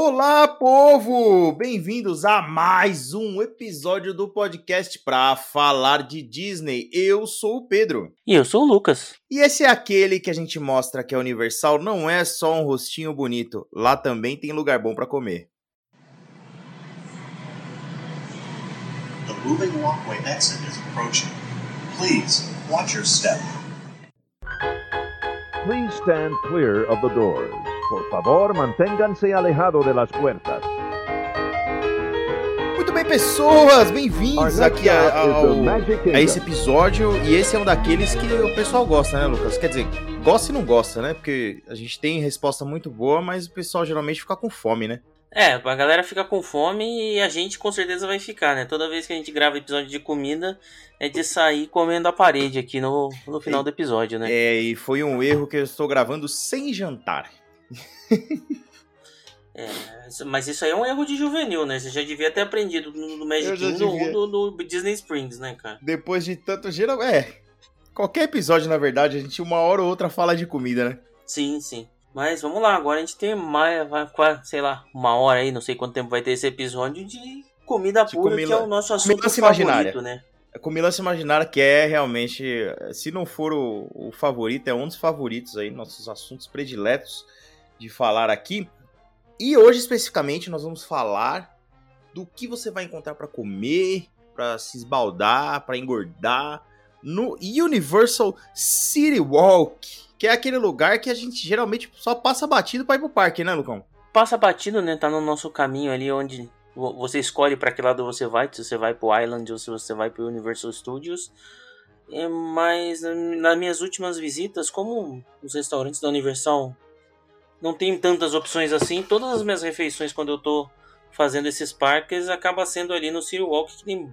Olá, povo! Bem-vindos a mais um episódio do podcast para falar de Disney. Eu sou o Pedro. E eu sou o Lucas. E esse é aquele que a gente mostra que a Universal não é só um rostinho bonito, lá também tem lugar bom para comer. The moving walkway exit is approaching. Please watch your step. Please stand clear of the doors. Por favor, manténganse alejado de las puertas. Muito bem, pessoas, bem-vindos aqui a, ao, a esse episódio. E esse é um daqueles que o pessoal gosta, né, Lucas? Quer dizer, gosta e não gosta, né? Porque a gente tem resposta muito boa, mas o pessoal geralmente fica com fome, né? É, a galera fica com fome e a gente com certeza vai ficar, né? Toda vez que a gente grava episódio de comida, é de sair comendo a parede aqui no, no final do episódio, né? É, e foi um erro que eu estou gravando sem jantar. É, mas isso aí é um erro de juvenil, né? Você já devia ter aprendido no, Magic Kingdom ou no, no, Disney Springs, né, cara? Depois de tanto geral. É. Qualquer episódio, na verdade, a gente uma hora ou outra fala de comida, né? Sim, sim. Mas vamos lá, agora a gente tem mais, sei lá, uma hora aí, não sei quanto tempo vai ter esse episódio de comida de pura, comila... que é o nosso assunto favorito, imaginária. né? A comilança imaginária que é realmente, se não for o, o, favorito, é um dos favoritos aí, nossos assuntos prediletos de falar aqui. E hoje especificamente nós vamos falar do que você vai encontrar para comer, para se esbaldar, para engordar no Universal City Walk que é aquele lugar que a gente geralmente só passa batido para ir pro parque, né, Lucão? Passa batido, né? Tá no nosso caminho ali onde você escolhe para que lado você vai, se você vai pro Island ou se você vai pro Universal Studios. Mas nas minhas últimas visitas, como os restaurantes da Universal não tem tantas opções assim, todas as minhas refeições quando eu tô fazendo esses parques acaba sendo ali no City Walk que tem,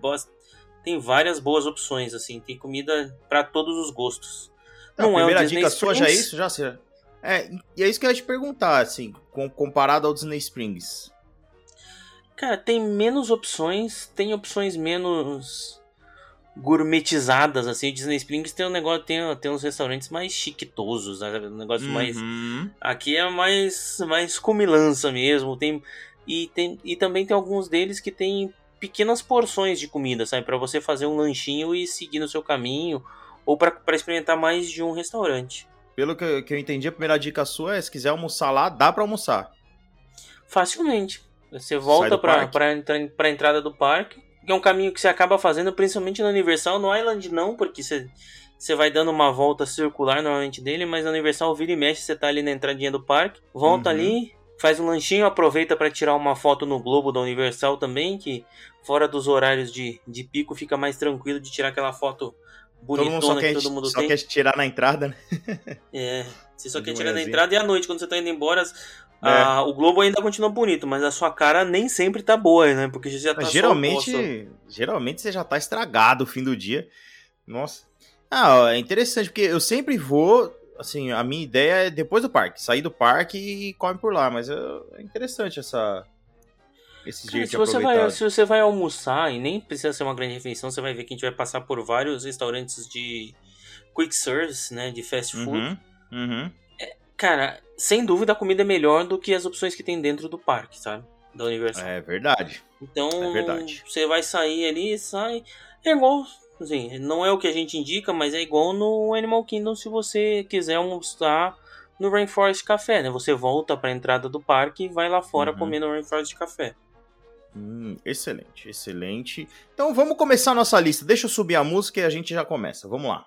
tem várias boas opções assim, tem comida para todos os gostos. Não, a é primeira é dica Springs? sua já é isso? Já será? É, e é isso que eu ia te perguntar, assim, comparado ao Disney Springs. Cara, tem menos opções, tem opções menos gourmetizadas, assim. O Disney Springs tem um negócio, tem, tem uns restaurantes mais chiquitosos, né? Um negócio uhum. mais. Aqui é mais, mais comilança mesmo. Tem, e, tem, e também tem alguns deles que tem pequenas porções de comida, sabe? para você fazer um lanchinho e seguir no seu caminho ou para experimentar mais de um restaurante. Pelo que, que eu entendi, a primeira dica sua é se quiser almoçar lá, dá para almoçar. Facilmente. Você volta para a entrada do parque, que é um caminho que você acaba fazendo principalmente no Universal, no Island não, porque você, você vai dando uma volta circular normalmente dele, mas no Universal vira e mexe, você tá ali na entradinha do parque, volta uhum. ali, faz um lanchinho, aproveita para tirar uma foto no Globo da Universal também, que fora dos horários de, de pico fica mais tranquilo de tirar aquela foto bonitona todo mundo só quer, que todo mundo só tem. quer tirar na entrada, né? é, você só quer tirar na entrada e à noite, quando você tá indo embora, é. a, o globo ainda continua bonito, mas a sua cara nem sempre tá boa, né? Porque você já tá geralmente, geralmente você já tá estragado o fim do dia. Nossa. Ah, é interessante, porque eu sempre vou, assim, a minha ideia é depois do parque, sair do parque e come por lá, mas é, interessante essa esses dias se você vai Se você vai almoçar, e nem precisa ser uma grande refeição, você vai ver que a gente vai passar por vários restaurantes de quick service, né? De fast food. Uhum, uhum. Cara, sem dúvida a comida é melhor do que as opções que tem dentro do parque, sabe? Da Universal. É verdade. Então, é verdade. você vai sair ali, sai. É igual Assim, não é o que a gente indica, mas é igual no Animal Kingdom se você quiser almoçar no Rainforest Café, né? Você volta para a entrada do parque e vai lá fora uhum. comer no Rainforest Café. Hum, excelente, excelente. Então vamos começar a nossa lista. Deixa eu subir a música e a gente já começa. Vamos lá.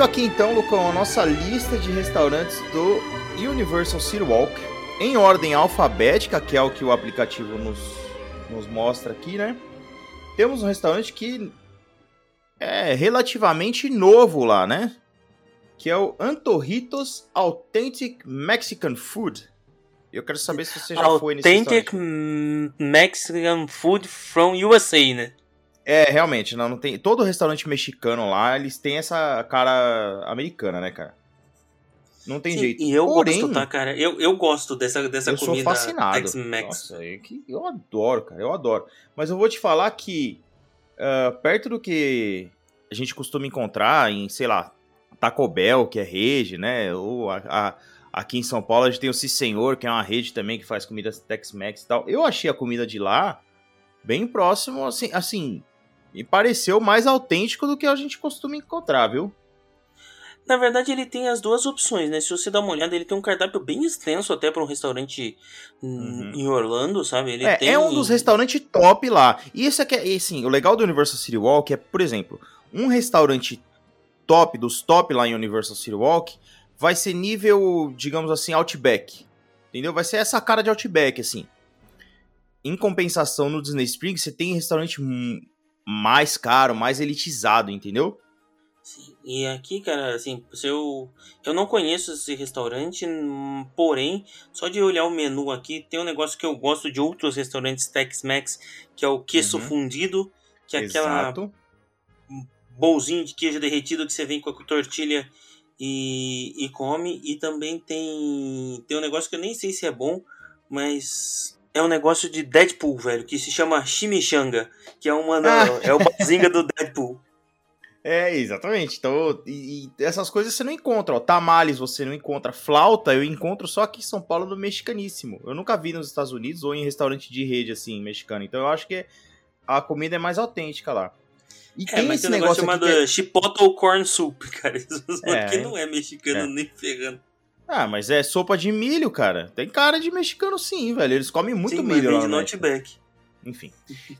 Seguindo aqui então, Lucão, a nossa lista de restaurantes do Universal City Walk. em ordem alfabética, que é o que o aplicativo nos, nos mostra aqui, né? Temos um restaurante que é relativamente novo lá, né? Que é o Antorritos Authentic Mexican Food. Eu quero saber se você já Authentic foi nesse restaurante. Mexican Food from USA, né? É, realmente, não, não tem. Todo restaurante mexicano lá, eles têm essa cara americana, né, cara? Não tem Sim, jeito. E eu Porém, gosto, tá, cara? Eu, eu gosto dessa, dessa eu sou comida fascinado. Tex-Mex. Nossa, é que eu adoro, cara, eu adoro. Mas eu vou te falar que ah, perto do que a gente costuma encontrar em, sei lá, Taco Bell, que é rede, né? Ou a- a- aqui em São Paulo a gente tem o Si Senhor, que é uma rede também que faz comida Tex-Mex e tal. Eu achei a comida de lá bem próximo, assim, assim, me pareceu mais autêntico do que a gente costuma encontrar, viu? Na verdade, ele tem as duas opções, né? Se você dá uma olhada, ele tem um cardápio bem extenso até para um restaurante hum, Uhum. em Orlando, sabe? Ele É, tem... é um dos restaurantes top lá. E isso é que é, e, assim, o legal do Universal City Walk é, por exemplo, um restaurante top dos top lá em Universal City Walk vai ser nível, digamos assim, Outback. Entendeu? Vai ser essa cara de Outback, assim. Em compensação, no Disney Springs, você tem restaurante mais caro, mais elitizado, entendeu? Sim, E aqui, cara, assim, se eu, eu não conheço esse restaurante, hum, porém, só de olhar o menu aqui, tem um negócio que eu gosto de outros restaurantes Tex-Mex, que é o queso Uhum. fundido, que é aquela Exato. bolzinho de queijo derretido que você vem com a tortilha e, e come. E também tem, tem um negócio que eu nem sei se é bom, mas é um negócio de Deadpool, velho, que se chama chimichanga, que é uma da- Ah. é o bazinga do Deadpool. É, exatamente. Então, e, e essas coisas você não encontra. Ó. Tamales você não encontra. Flauta eu encontro só aqui em São Paulo no mexicaníssimo. Eu nunca vi nos Estados Unidos ou em restaurante de rede assim, mexicano. Então eu acho que a comida é mais autêntica lá. E É, mas tem um negócio chamado aqui que é- Chipotle Corn Soup, cara. Isso É, aqui não é mexicano é. nem ferrando. Ah, mas é sopa de milho, cara. Tem cara de mexicano sim, velho. Eles comem muito Sim, milho lá de no México. Outback. Enfim.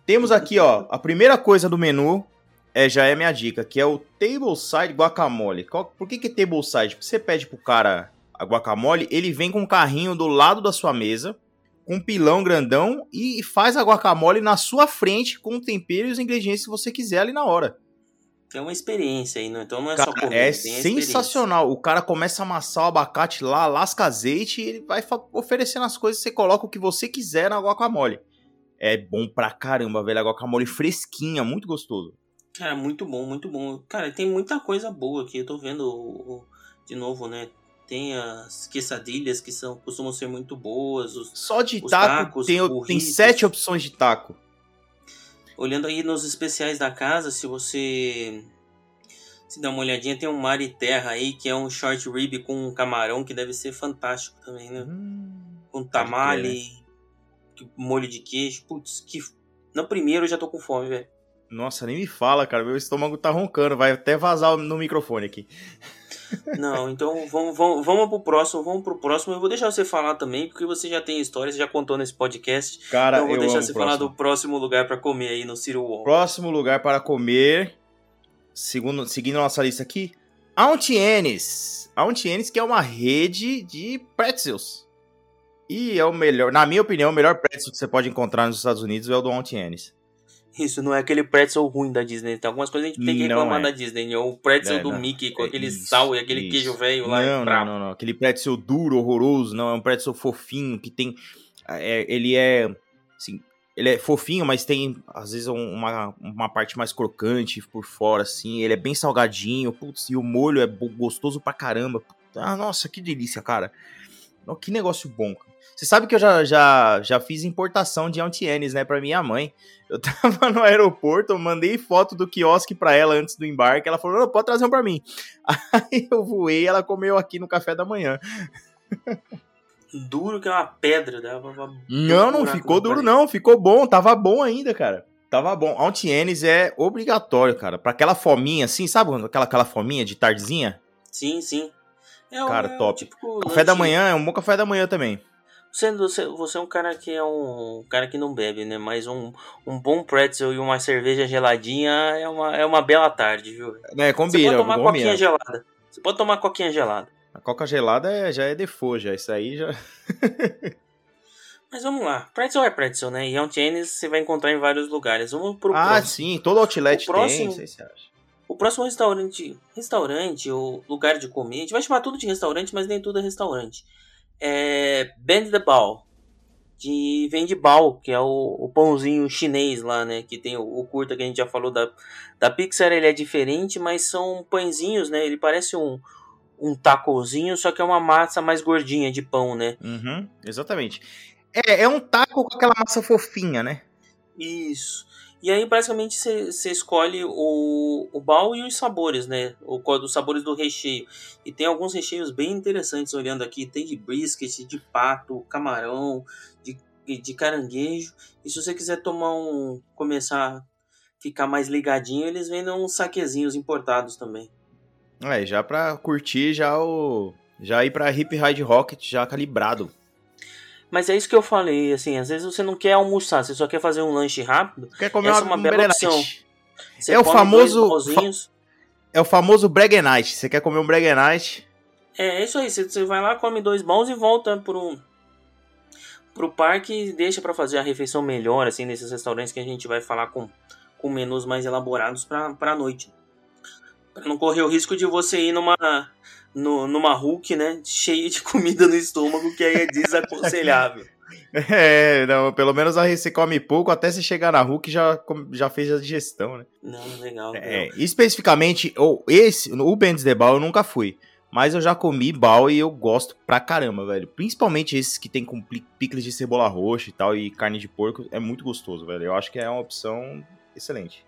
Temos aqui, ó, a primeira coisa do menu é já é minha dica, que é o tableside guacamole. Qual- por que que é tableside? Porque você pede pro cara a guacamole, ele vem com um carrinho do lado da sua mesa, com um pilão grandão e faz a guacamole na sua frente com o tempero e os ingredientes que você quiser ali na hora. É uma experiência aí, não? então não é só Cara, comer. é sensacional. O cara começa a amassar o abacate lá, lasca azeite e ele vai oferecendo as coisas, você coloca o que você quiser na guacamole. É bom pra caramba, velho. A guacamole fresquinha, muito gostoso. Cara, muito bom, muito bom. Cara, tem muita coisa boa aqui. Eu tô vendo o- o- de novo, né? Tem as quesadilhas que são, costumam ser muito boas. os- Só de Os taco tacos, tem, tem sete opções de taco. Olhando aí nos especiais da casa, se você se dá uma olhadinha, tem um mar e terra aí, que é um short rib com um camarão que deve ser fantástico também, né? Hum, Com crer, tamale, que- molho de queijo. Putz, que. No primeiro eu já tô com fome, velho. Nossa, nem me fala, cara. Meu estômago tá roncando. Vai até vazar no microfone aqui. Não, então vamos, vamos, vamos pro próximo, vamos pro próximo. Eu vou deixar você falar também, porque você já tem história, você já contou nesse podcast. Cara, então eu vou eu deixar você falar do próximo lugar pra comer aí no Ciro Wall. Próximo lugar para comer, segundo, seguindo a nossa lista aqui, Auntie Auntie que é uma rede de pretzels. E é o melhor, na minha opinião, o melhor pretzel que você pode encontrar nos Estados Unidos é o do Auntie Isso não é aquele pretzel ruim da Disney. Tem algumas coisas que a gente tem que reclamar é. da Disney. né? O pretzel É, do não. Mickey com É aquele isso, sal e aquele isso. queijo velho lá. é Não, não, não, não. Aquele pretzel duro, horroroso, não. É um pretzel fofinho que tem. é, ele é. Assim, ele é fofinho, mas tem, às vezes, um- uma, uma parte mais crocante por fora, assim. Ele é bem salgadinho. Putz, e o molho é gostoso pra caramba. Ah, nossa, que delícia, cara. Que negócio bom. cara. Você sabe que eu já, já, já fiz importação de Antienes, né, pra minha mãe. Eu tava no aeroporto, eu mandei foto do quiosque pra ela antes do embarque. Ela falou: não, pode trazer um pra mim. Aí eu voei, ela comeu aqui no café da manhã. Duro que é uma pedra. Uma- Não, um não ficou duro, não. Ficou bom, tava bom ainda, cara. Tava bom. Antienes é obrigatório, cara. Pra aquela fominha assim, sabe aquela, aquela fominha de tardezinha? Sim, sim. É Cara, é o top. típico Café da manhã é um bom café da manhã também. Você, você, você é um cara que é um, um cara que não bebe, né? Mas um, um bom pretzel e uma cerveja geladinha é uma, é uma bela tarde, viu? É, Você combina, pode tomar coquinha gelada. Você pode tomar coquinha gelada. A coca gelada é, já é default, já. Isso aí já. Mas vamos lá. Pretzel é pretzel, né? E é um tênis você vai encontrar em vários lugares. Vamos pro ah, próximo. sim. Todo outlet O próximo- tem, se você acha. O próximo restaurante, restaurante ou lugar de comer, a gente vai chamar tudo de restaurante, mas nem tudo é restaurante. É Bend the Ball. De, vem de bao, que é o, o pãozinho chinês lá, né? Que tem o, o curta que a gente já falou da, da Pixar, ele é diferente, mas são pãezinhos, né? Ele parece um, um tacozinho, só que é uma massa mais gordinha de pão, né? Uhum, exatamente. É, é um taco com aquela massa fofinha, né? Isso. E aí, basicamente, você escolhe o, o bal e os sabores, né? O, os sabores do recheio. E tem alguns recheios bem interessantes olhando aqui. Tem de brisket, de pato, camarão, de, de caranguejo. E se você quiser tomar um. começar a ficar mais ligadinho, eles vendem uns saquezinhos importados também. É, já pra curtir já o. Já ir pra Hip Ride Rocket já calibrado. Mas é isso que eu falei, assim, às vezes você não quer almoçar, você só quer fazer um lanche rápido. Quer comer Essa uma, é uma um bela opção. Você É o famoso- pãozinhos. É o famoso Night. Você quer comer um Night? É, é isso aí. Você, você vai lá, come dois bons e volta pro, pro parque e deixa pra fazer a refeição melhor, assim, nesses restaurantes que a gente vai falar com, com menus mais elaborados pra, pra noite. Pra não correr o risco de você ir numa, no, numa Hulk, né, cheio de comida no estômago, que aí é desaconselhável. É, não, pelo menos aí você come pouco até você chegar na Hulk já, já fez a digestão, né? Não, legal. É, legal. especificamente, ou esse, o Benz de Bal eu nunca fui. Mas eu já comi bal e eu gosto pra caramba, velho. Principalmente esses que tem com picles de cebola roxa e tal, e carne de porco. É muito gostoso, velho. Eu acho que é uma opção excelente.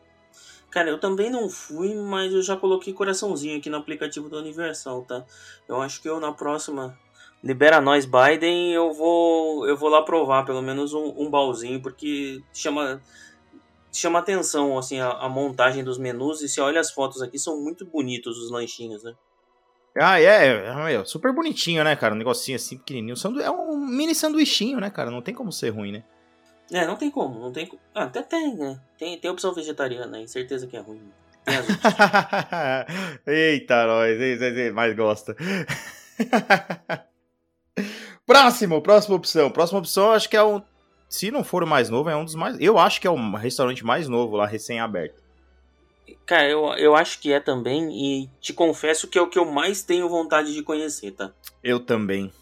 Cara, eu também não fui, mas eu já coloquei coraçãozinho aqui no aplicativo da Universal, tá? Eu acho que eu na próxima Libera Nós Biden, eu vou eu vou lá provar pelo menos um, um balzinho, porque chama chama atenção assim a, a montagem dos menus e se olha as fotos aqui são muito bonitos os lanchinhos, né? Ah, é, é, meu, super bonitinho, né, cara? Um negocinho assim pequenininho. É um mini sanduichinho, né, cara? Não tem como ser ruim, né? É, não tem como, não tem ah, até tem, né? Tem tem opção vegetariana aí, certeza que é ruim. Eita, nós, mais gosta. Próximo, próxima opção. Próxima opção, acho que é um. Se não for o mais novo, é um dos mais. Eu acho que é o restaurante mais novo lá, recém-aberto. Cara, eu, eu acho que é também e te confesso que é o que eu mais tenho vontade de conhecer, tá? Eu também.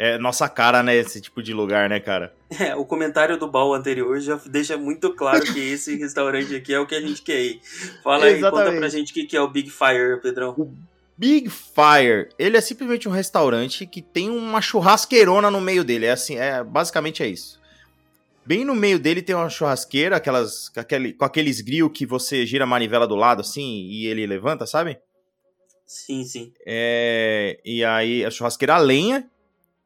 É nossa cara, né? Esse tipo de lugar, né, cara? É, o comentário do Bal anterior já deixa muito claro que esse restaurante aqui é o que a gente quer ir. Fala aí, conta Exatamente. pra gente o que que é o Big Fire, Pedrão. Big Fire, ele é simplesmente um restaurante que tem uma churrasqueirona no meio dele. É assim, é basicamente é isso. Bem no meio dele tem uma churrasqueira, aquelas com, aquele, com aqueles grill que você gira a manivela do lado assim e ele levanta, sabe? Sim, sim. É, e aí a churrasqueira a lenha.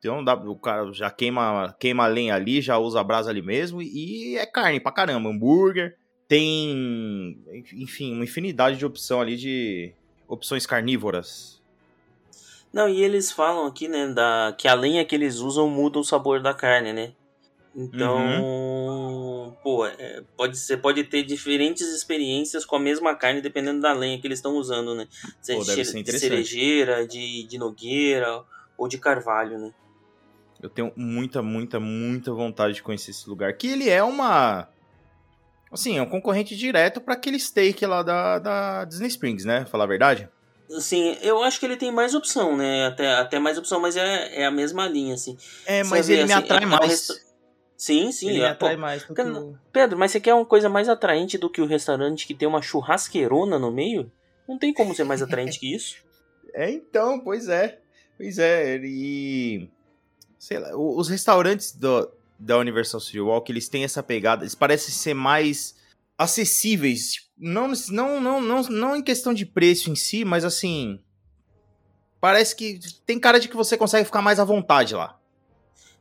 Então dá, o cara já queima, queima a lenha ali, já usa a brasa ali mesmo. E é carne pra caramba. Hambúrguer. Tem, enfim, uma infinidade de opção ali de opções carnívoras. Não, e eles falam aqui, né, da, que a lenha que eles usam muda o sabor da carne, né? Então, pô, é, pode, você pode ter diferentes experiências com a mesma carne dependendo da lenha que eles estão usando, né? Se é Pô, de, ser de interessante. cerejeira, de, de nogueira ou de carvalho, né? Eu tenho muita, muita, muita vontade de conhecer esse lugar. Que ele é uma. Assim, é um concorrente direto para aquele steak lá da, da Disney Springs, né? Falar a verdade. Assim, eu acho que ele tem mais opção, né? Até, até mais opção, mas é, é a mesma linha, assim. É, Você mas vê, ele me assim, atrai é mais. resta- Sim, sim. ele é, me pô, atrai mais do que Cara, o... Pedro, mas você quer uma coisa mais atraente do que o restaurante que tem uma churrasqueirona no meio? Não tem como ser mais atraente que isso. É, então, pois é. Pois é, e. Sei lá, os restaurantes do, da Universal Studio Walk, eles têm essa pegada, eles parecem ser mais acessíveis. tipo, Não, não, não, não, não em questão de preço em si, mas assim. Parece que tem cara de que você consegue ficar mais à vontade lá.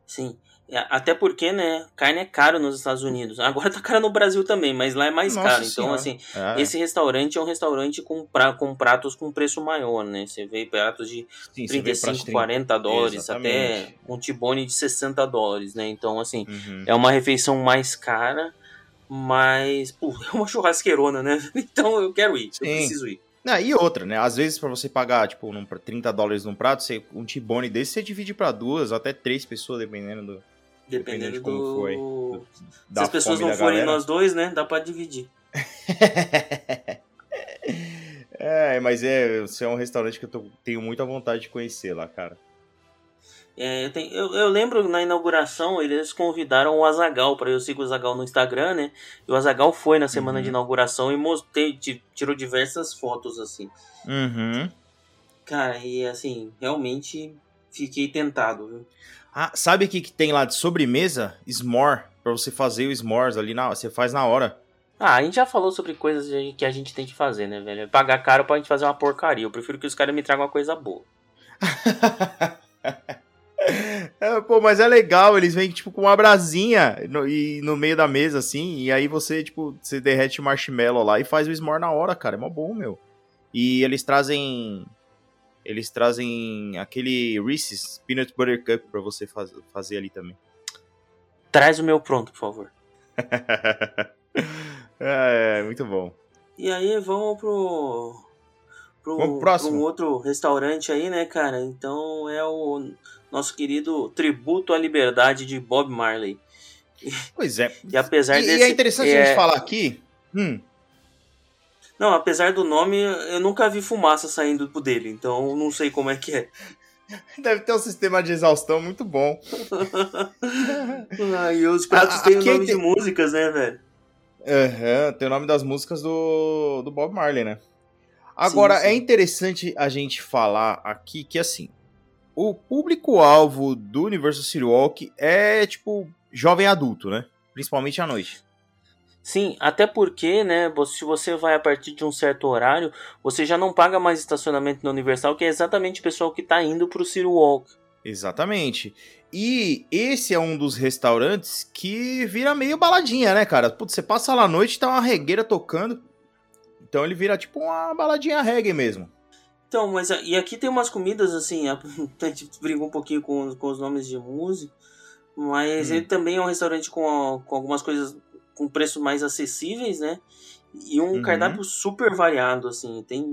Sim. É, Até porque, né, carne é caro nos Estados Unidos. Agora tá caro no Brasil também, mas lá é mais Nossa caro. Então, Senhora. assim, É, esse restaurante é um restaurante com, pra, com pratos com preço maior, né? Você vê pratos de sim, você vê 35, prato de 30. 40 dólares, até Exatamente. um tibone de 60 dólares, né? Então, assim, Uhum. é uma refeição mais cara, mas, pô, é uma churrasqueirona, né? Então eu quero ir, eu Sim. preciso ir. Ah, e outra, né? Às vezes, para você pagar, tipo, num, 30 dólares num prato, você, um T-bone desse, você divide para duas, até três pessoas, dependendo do. Dependendo, dependendo de como do... foi. Do, Se as pessoas não forem nós dois, né? Dá pra dividir. é, mas é, você é um restaurante que eu tô, tenho muita vontade de conhecer lá, cara. É, eu, tenho, eu, eu, lembro na inauguração eles convidaram o Azagal para eu seguir o Azagal no Instagram, né? E o Azagal foi na semana uhum. de inauguração e mostrei, tirou diversas fotos assim. Uhum. Cara, e assim, realmente fiquei tentado, viu? Ah, sabe o que, que tem lá de sobremesa? S'more. Pra você fazer o s'mores ali na Você faz na hora. Ah, a gente já falou sobre coisas que a gente tem que fazer, né, velho? Pagar caro pra gente fazer uma porcaria. Eu prefiro que os caras me tragam uma coisa boa. É, pô, mas é legal, eles vêm, tipo, com uma brasinha no, e, no meio da mesa, assim, e aí você, tipo, você derrete o marshmallow lá e faz o s'more na hora, cara, é mó bom, meu. E eles trazem, eles trazem aquele Reese's Peanut Butter Cup pra você faz, fazer ali também. Traz o meu pronto, por favor. é, muito bom. E aí, vamos pro... Pro, vamos pro próximo. Pro outro restaurante aí, né, cara? Então é o nosso querido tributo à liberdade de Bob Marley. Pois é. E apesar e, desse, e é interessante é... a gente falar aqui. Hum. Não, apesar do nome, eu nunca vi fumaça saindo dele, então não sei como é que é. Deve ter um sistema de exaustão muito bom. ah, e os pratos ah, têm o nome tem... de músicas, né, velho? Uhum, tem o nome das músicas do, do Bob Marley, né? Agora, sim, sim. é interessante a gente falar aqui que, assim, o público-alvo do Universal City Walk é, tipo, jovem adulto, né? Principalmente à noite. Sim, até porque, né, se você vai a partir de um certo horário, você já não paga mais estacionamento na Universal, que é exatamente o pessoal que está indo para o City Walk. Exatamente. E esse é um dos restaurantes que vira meio baladinha, né, cara? Putz, você passa lá à noite e tá uma regueira tocando. Então ele vira tipo uma baladinha reggae mesmo. Então, mas e aqui tem umas comidas assim, a, gente brincou um pouquinho com, com os nomes de música, mas hum. ele também é um restaurante com, com algumas coisas com preços mais acessíveis, né? E um uhum. cardápio super variado, assim, tem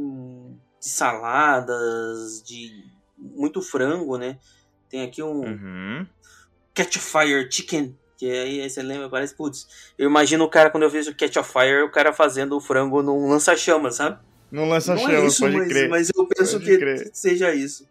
de saladas, de muito frango, né? Tem aqui um uhum. Catch Fire Chicken, que aí, aí você lembra, parece, putz, eu imagino o cara, quando eu vejo o Catch Fire, o cara fazendo o frango num lança-chamas, sabe? Não lança não chama, é isso, pode mas, crer. Mas eu penso pode que crer. seja isso.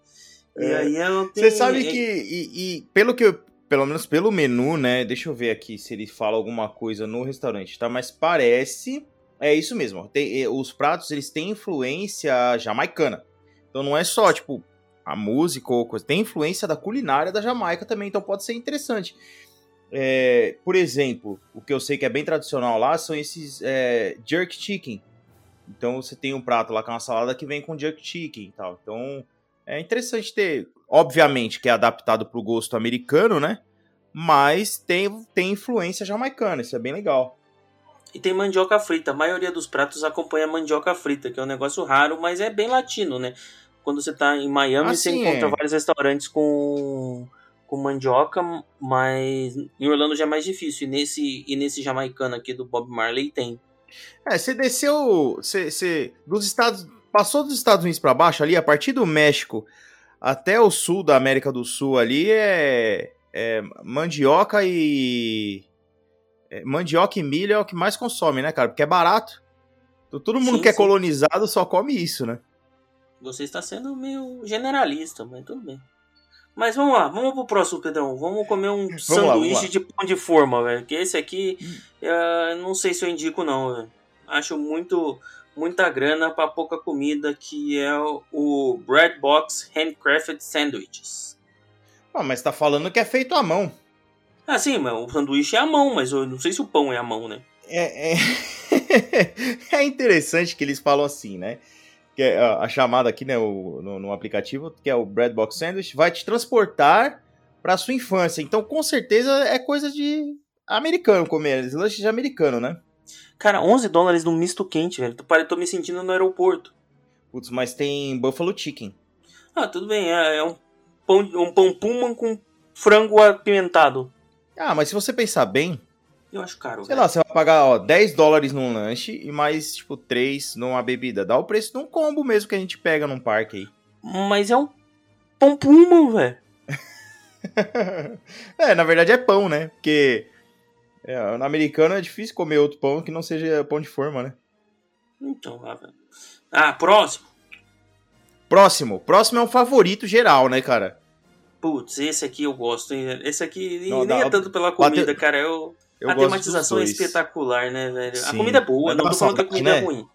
É. E aí eu tenho... Você sabe que, e, e, pelo que eu, pelo menos pelo menu, né? Deixa eu ver aqui se ele fala alguma coisa no restaurante, tá? Mas parece. É isso mesmo. Tem, os pratos eles têm influência jamaicana. Então não é só, tipo, a música ou coisa. Tem influência da culinária da Jamaica também, então pode ser interessante. É, por exemplo, o que eu sei que é bem tradicional lá são esses é, jerk chicken, então você tem um prato lá com uma salada que vem com jerk chicken e tal. Então é interessante ter, obviamente que é adaptado para o gosto americano, né? Mas tem, tem influência jamaicana, isso é bem legal. E tem mandioca frita. A maioria dos pratos acompanha mandioca frita, que é um negócio raro, mas é bem latino, né? Quando você está em Miami, você encontra é. vários restaurantes com, com mandioca, mas em Orlando já é mais difícil. E nesse, e nesse jamaicano aqui do Bob Marley tem. É, você desceu. Você, você, dos Estados. Passou dos Estados Unidos para baixo ali, a partir do México até o sul da América do Sul ali é, é mandioca e. É, mandioca e milho é o que mais consome, né, cara? Porque é barato. Então, todo mundo sim, que é sim. colonizado só come isso, né? Você está sendo meio generalista, mas tudo bem. Mas vamos lá, vamos pro próximo, Pedrão. Vamos comer um vamos sanduíche lá, lá. de pão de forma, velho. Que esse aqui, uh, não sei se eu indico não, velho. Acho muito muita grana para pouca comida, que é o Bread Box Handcrafted Sandwiches. Ah, mas tá falando que é feito à mão. Ah, sim, mas o sanduíche é à mão, mas eu não sei se o pão é à mão, né? É, é... é interessante que eles falam assim, né? que é a chamada aqui né, o, no, no, aplicativo, que é o Bread Box Sandwich, vai te transportar para sua infância. Então, com certeza, é coisa de americano comer, lanche de americano, né? Cara, 11 dólares num misto quente, velho. Tô me sentindo no aeroporto. Putz, mas tem Buffalo Chicken. Ah, tudo bem. É, é um pão, um pão puma com frango apimentado. Ah, mas se você pensar bem, Eu acho caro. Sei velho. lá, você vai pagar, ó, 10 dólares num lanche e mais, tipo, 3 numa bebida. Dá o preço de um combo mesmo que a gente pega num parque aí. Mas é um pão puma, velho. é, na verdade é pão, né? Porque é, no americano é difícil comer outro pão que não seja pão de forma, né? Então, lá, velho. Ah, próximo. Próximo. Próximo é um favorito geral, né, cara? Putz, esse aqui eu gosto, hein? Esse aqui não, nem dá, é tanto pela comida, bate... cara. Eu, eu a tematização é espetacular, né, velho? Sim. A comida é boa, não tô falando que a comida é né? é ruim.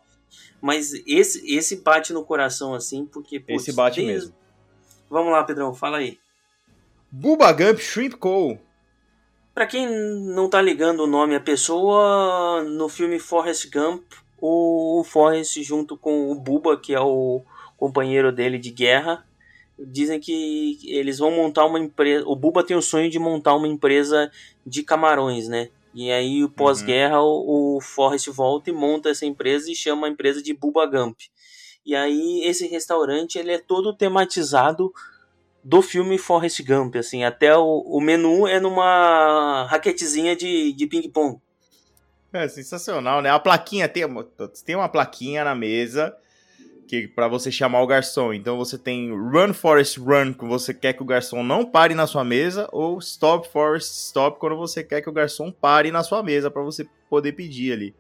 Mas esse, esse bate no coração, assim, porque. Putz, esse bate desde... mesmo. Vamos lá, Pedrão, fala aí. Bubba Gump Shrimp Co. Pra quem não tá ligando o nome à pessoa, no filme Forrest Gump, o Forrest junto com o Bubba, que é o companheiro dele de guerra, dizem que eles vão montar uma empresa. O Buba tem o sonho de montar uma empresa de camarões, né? E aí, pós-guerra, uhum. o, Forrest volta e monta essa empresa e chama a empresa de Buba Gump. E aí, esse restaurante ele é todo tematizado do filme Forrest Gump, assim, até o, o menu é numa raquetezinha de, de ping-pong. É sensacional, né? A plaquinha, tem, tem uma plaquinha na mesa que para você chamar o garçom. Então você tem Run Forest Run, que você quer que o garçom não pare na sua mesa, ou Stop Forest Stop, quando você quer que o garçom pare na sua mesa para você poder pedir ali.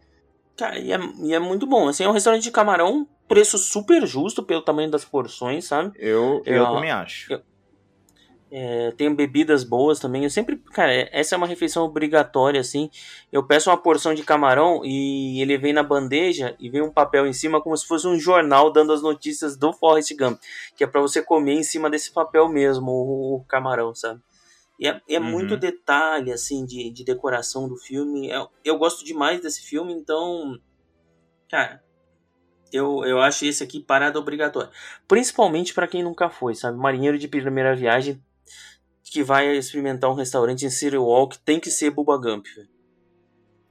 Cara, e é, e é, muito bom. Assim, é um restaurante de camarão, preço super justo pelo tamanho das porções, sabe? Eu, eu, eu também acho. Eu, é, tem bebidas boas também. Eu sempre, cara, essa é uma refeição obrigatória, assim. Eu peço uma porção de camarão e ele vem na bandeja e vem um papel em cima como se fosse um jornal dando as notícias do Forrest Gump, que é para você comer em cima desse papel mesmo, o, o camarão, sabe? E é, é uhum. muito detalhe, assim, de, de decoração do filme. Eu, eu gosto demais desse filme, então, cara, eu, eu acho esse aqui parada obrigatória. Principalmente para quem nunca foi, sabe? Marinheiro de primeira viagem que vai experimentar um restaurante em City Walk tem que ser Bubba Gump.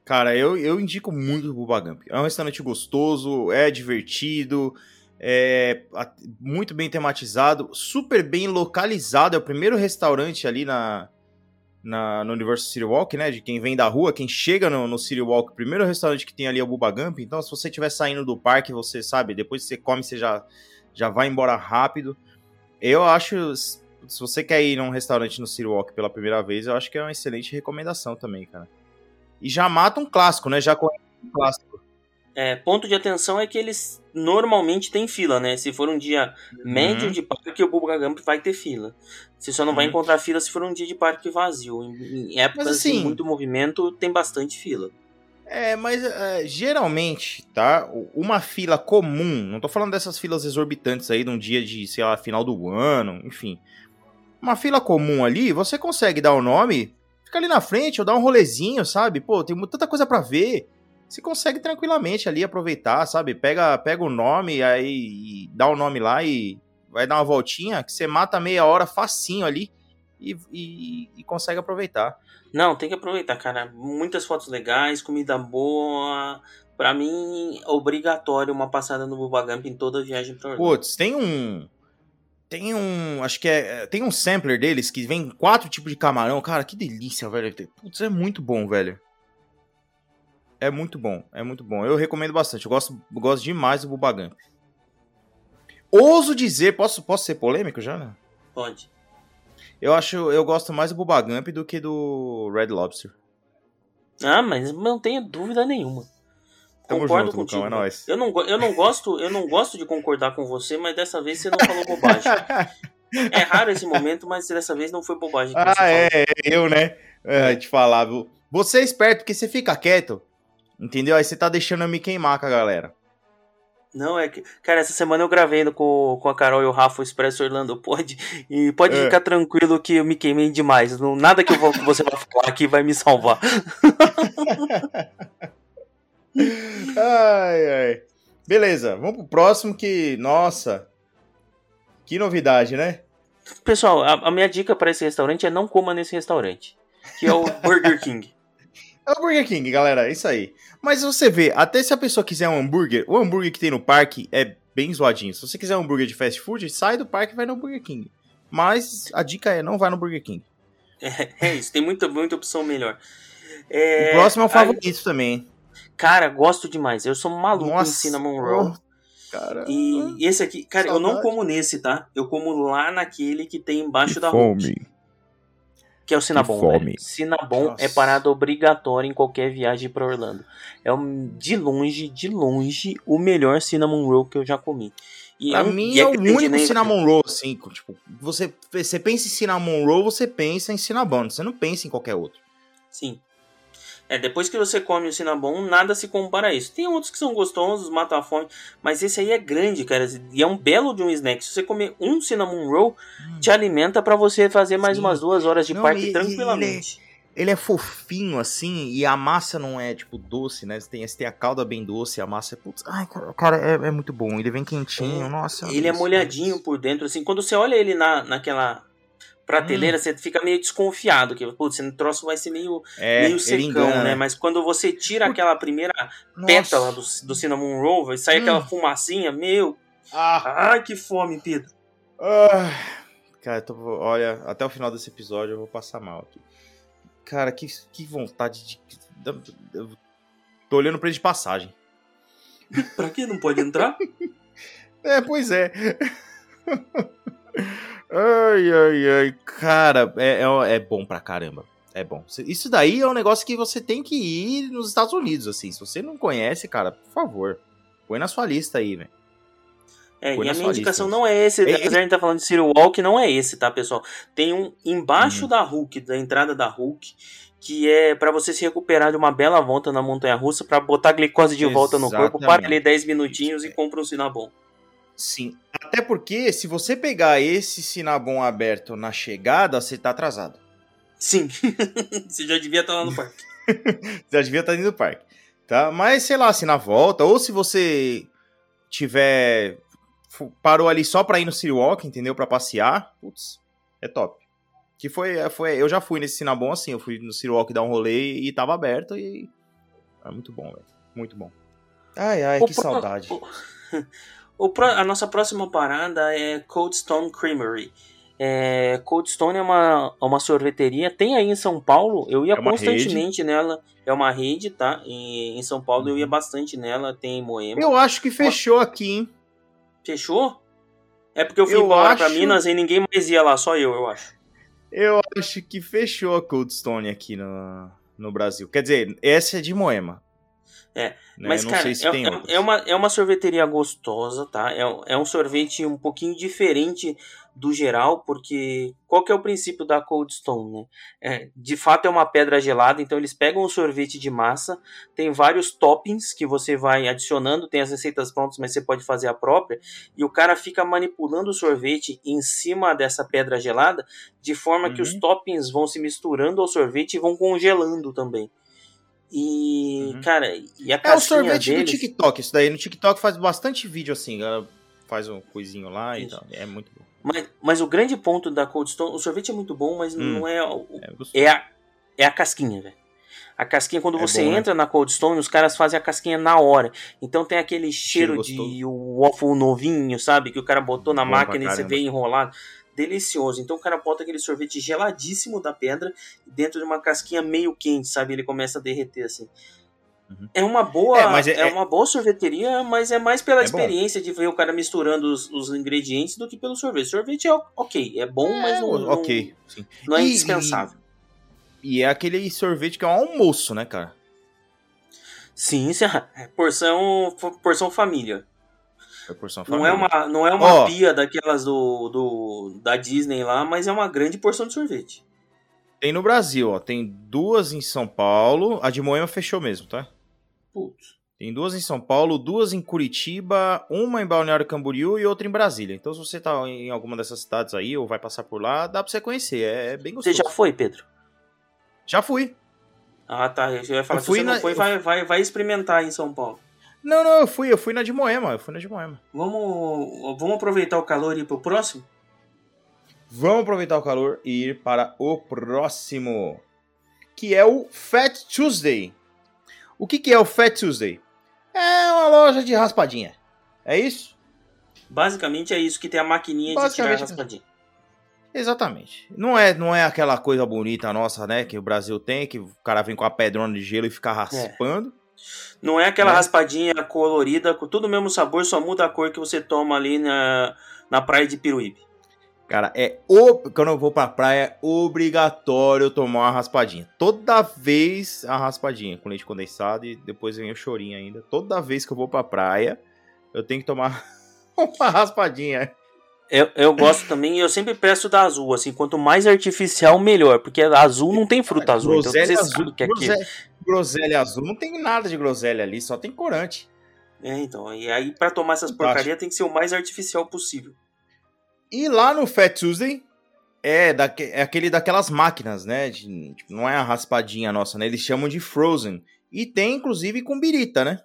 Cara, eu, eu indico muito o Bubba Gump. É um restaurante gostoso, é divertido, é muito bem tematizado, super bem localizado. É o primeiro restaurante ali na, na, no universo City Walk, né? De quem vem da rua, quem chega no, no City Walk, o primeiro restaurante que tem ali é o Bubba Gump. Então, se você estiver saindo do parque, você sabe, depois que você come, você já, já vai embora rápido. Eu acho se você quer ir num restaurante no City Walk pela primeira vez, eu acho que é uma excelente recomendação também, cara. E já mata um clássico, né? Já conhece um clássico. É, ponto de atenção é que eles normalmente têm fila, né? Se for um dia uhum. médio de parque, o Bubba Gump vai ter fila. Você só não uhum. vai encontrar fila se for um dia de parque vazio. Em, épocas assim, de muito movimento, tem bastante fila. É, mas é, geralmente, tá? Uma fila comum, não tô falando dessas filas exorbitantes aí de um dia de, sei lá, final do ano, enfim. Uma fila comum ali, você consegue dar o nome, fica ali na frente ou dar um rolezinho, sabe? Pô, tem tanta coisa para ver. Você consegue tranquilamente ali aproveitar, sabe? Pega, pega o nome aí dá o nome lá e vai dar uma voltinha que você mata meia hora facinho ali e, e, e consegue aproveitar. Não, tem que aproveitar, cara. Muitas fotos legais, comida boa. Pra mim, obrigatório uma passada no Bubagump em toda viagem pra Orlando. Putz, tem um tem um. Acho que é. Tem um sampler deles que vem quatro tipos de camarão. Cara, que delícia, velho. Putz, é muito bom, velho. É muito bom, é muito bom. Eu recomendo bastante. Eu gosto, gosto demais do Bubagamp. Ouso dizer, posso, posso ser polêmico já, né? Pode. Eu acho, eu gosto mais do Bubagamp do que do Red Lobster. Ah, mas não tenho dúvida nenhuma. Tamo Concordo junto, contigo. Lucão, é nóis. Eu não, eu, não gosto, eu não gosto de concordar com você, mas dessa vez você não falou bobagem. é raro esse momento, mas dessa vez não foi bobagem. ah, é, é, eu, né? É, te falar, viu? Você é esperto porque você fica quieto, entendeu? Aí você tá deixando eu me queimar com a galera. Não, é que. Cara, essa semana eu gravei com, com a Carol e o Rafa o Expresso Orlando pode. E pode é. ficar tranquilo que eu me queimei demais. Não, nada que, eu vou, que você vai falar aqui vai me salvar. ai, ai. Beleza, vamos pro próximo que, nossa, que novidade, né? Pessoal, a, a minha dica para esse restaurante é não coma nesse restaurante, que é o Burger King. É o Burger King, galera, é isso aí. Mas você vê, até se a pessoa quiser um hambúrguer, o hambúrguer que tem no parque é bem zoadinho. Se você quiser um hambúrguer de fast food, sai do parque e vai no Burger King. Mas a dica é não vai no Burger King. É, é isso, tem muita, muita opção melhor. É, o próximo é o aí- favorito também. Cara, gosto demais. Eu sou maluco em Nossa, cinnamon roll. Cara. E esse aqui, cara, eu não Saudade. como nesse, tá? Eu como lá naquele que tem embaixo da Hulk, que é o Cinnabon. fome. velho. Cinnabon Nossa. é parada obrigatória em qualquer viagem pra Orlando. É um, de longe, de longe, o melhor cinnamon roll que eu já comi. E Pra um- mim e é o único né? cinnamon roll, assim, tipo, você, você pensa em cinnamon roll, você pensa em cinnabon, você não pensa em qualquer outro. Sim. É, depois que você come o Cinnabon, nada se compara a isso. Tem outros que são gostosos, matam a fome, mas esse aí é grande, cara. E é um belo de um snack. Se você comer um Cinnamon Roll, te alimenta pra você fazer mais Sim. umas duas horas de Não, parque e- e tranquilamente. Ele é fofinho, assim, e a massa não é, tipo, doce, né? Você tem, você tem a calda bem doce, a massa é, putz, ai, cara, é, é muito bom. Ele vem quentinho, É, nossa. Ele é Deus, molhadinho Deus. por dentro, assim. Quando você olha ele na, naquela prateleira, Hum. você fica meio desconfiado. Que, putz, esse troço vai ser meio, É, meio secão, engana, né? Mas quando você tira aquela primeira Nossa. pétala do, do Cinnamon Roll, vai sair Hum. aquela fumacinha, meu. Ah, Ai, que fome, Pedro. ah. Cara, tô- olha, até o final desse episódio eu vou passar mal aqui. Cara, que, que vontade de... Eu tô olhando pra ele de passagem. Pra que não pode entrar? É, pois é. ai, ai, ai. Cara, é, é, é bom pra caramba. É bom. Isso daí é um negócio que você tem que ir nos Estados Unidos, assim. Se você não conhece, cara, por favor, põe na sua lista aí, velho. É, Põe e a minha indicação lista. não é esse, É, apesar de a gente tá falando de Ciro Walk, não é esse, tá, pessoal? Tem um embaixo Uhum. da Hulk, da entrada da Hulk, que é pra você se recuperar de uma bela volta na montanha russa, pra botar a glicose de volta no corpo, para Exatamente. ali 10 minutinhos e compra um Cinnabon. Sim. Até porque, se você pegar esse Sinabon aberto na chegada, você tá atrasado. Sim. você já devia estar lá no parque. Você já devia estar indo no parque. Tá? Mas, sei lá, se na volta, ou se você tiver. parou ali só pra ir no City Walk, entendeu? Pra passear, putz, é top. Que foi, foi. Eu já fui nesse Sinabon assim, eu fui no City Walk dar um rolê e tava aberto e. É muito bom, velho. Muito bom. Ai, ai, O que pro- saudade. o- o pro- a nossa próxima parada é Cold Stone Creamery. É, Cold Stone é uma, uma sorveteria, tem aí em São Paulo, eu ia É constantemente nela, é uma rede, tá? E em São Paulo eu ia Uhum. bastante nela, tem em Moema. Eu acho que fechou aqui, hein? Fechou? É porque eu fui Eu embora pra acho- Minas e ninguém mais ia lá, só eu, eu acho. Eu acho que fechou a Cold Stone aqui no, no Brasil. Quer dizer, essa é de Moema. É, Né? Mas, cara, se é, é- é uma, é uma sorveteria gostosa, tá? É, um- é um sorvete um pouquinho diferente do geral, porque qual que é o princípio da Cold Stone, né? É, de fato é uma pedra gelada, então eles pegam o sorvete de massa, tem vários toppings que você vai adicionando, tem as receitas prontas, mas você pode fazer a própria, e o cara fica manipulando o sorvete em cima dessa pedra gelada, de forma que os Uhum. toppings vão se misturando ao sorvete e vão congelando também. E, Uhum. cara, e a É o sorvete deles... do TikTok. Isso daí no TikTok faz bastante vídeo assim. Ela faz um coisinho lá e Isso. tal. É muito bom. Mas, mas o grande ponto da Cold Stone, o sorvete é muito bom, mas Hum. não é. o- É. É a, é a casquinha, velho. A casquinha, quando É você bom, né? entra na Cold Stone, os caras fazem a casquinha na hora. Então tem aquele Cheiro cheiro, de waffle novinho, sabe? Que o cara botou na Bom máquina e você vê enrolado. Delicioso. Então o cara bota aquele sorvete geladíssimo da pedra dentro de uma casquinha meio quente, sabe? Ele começa a derreter assim. Uhum. É uma boa, É, é, mas é- uma boa sorveteria, mas é mais pela É bom. experiência de ver o cara misturando os, os ingredientes do que pelo sorvete. Sorvete é ok, é bom, mas É, não, não- ok. Sim. não é E- indispensável. E é aquele sorvete que é um almoço, né, cara? Sim, é é porção, porção família. Porção Não é uma, não é uma Ó. pia daquelas do, do da Disney lá, mas é uma grande porção de sorvete. Tem no Brasil, ó. Tem duas em São Paulo. A de Moema fechou mesmo, tá? Putz. Tem duas em São Paulo, duas em Curitiba, uma em Balneário Camboriú e outra em Brasília. Então, se você tá em alguma dessas cidades aí ou vai passar por lá, dá pra você conhecer. É, é bem Você gostoso. já foi, Pedro? Já fui. Ah, tá. Eu ia falar Eu fui você não na- foi, eu- vai, vai, vai experimentar em São Paulo. Não, não, eu fui. Eu fui na de Moema. Eu fui na de Moema. Vamos, vamos aproveitar o calor e ir pro próximo? Vamos aproveitar o calor e ir para o próximo, que é o Fat Tuesday. O que, que é o Fat Tuesday? É uma loja de raspadinha. É isso? Basicamente é isso que tem a maquininha de tirar Basicamente. raspadinha. Exatamente. Não é, não é aquela coisa bonita nossa, né, que o Brasil tem, que o cara vem com a pedrona de gelo e fica raspando. É. Não é aquela é. raspadinha colorida, com tudo o mesmo sabor, só muda a cor que você toma ali na, na praia de Piruíbe. Cara, é o... quando eu vou pra praia, é obrigatório tomar uma raspadinha. Toda vez a raspadinha com leite condensado e depois vem o chorinho ainda. Toda vez que eu vou pra praia, eu tenho que tomar uma raspadinha. Eu, eu gosto também, eu sempre peço da azul, assim, quanto mais artificial, melhor, porque azul não tem fruta azul, então você azul, sabe que é groselha, groselha azul não tem nada de groselha ali, só tem corante. É, então, e aí para tomar essas porcarias tem que ser o mais artificial possível. E lá no Fat Tuesday, é, daque, é aquele daquelas máquinas, né? De, tipo, não é a raspadinha nossa, né? Eles chamam de Frozen. E tem, inclusive, com birita, né?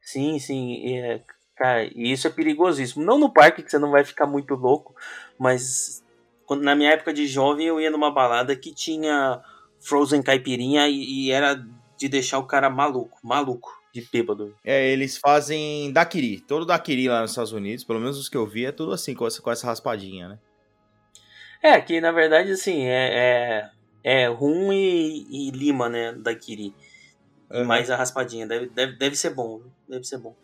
Sim, sim. É, Cara, e isso é perigosíssimo. Não no parque, que você não vai ficar muito louco, mas quando, na minha época de jovem eu ia numa balada que tinha Frozen caipirinha e, e era de deixar o cara maluco, maluco, de bêbado. É, eles fazem daiquiri, todo daiquiri lá nos Estados Unidos, pelo menos os que eu vi, é tudo assim, com essa, com essa raspadinha, né? É, que na verdade, assim, é, é, é rum e, e lima, né, daiquiri. Uhum. Mais a raspadinha, deve, deve, deve ser bom, deve ser bom.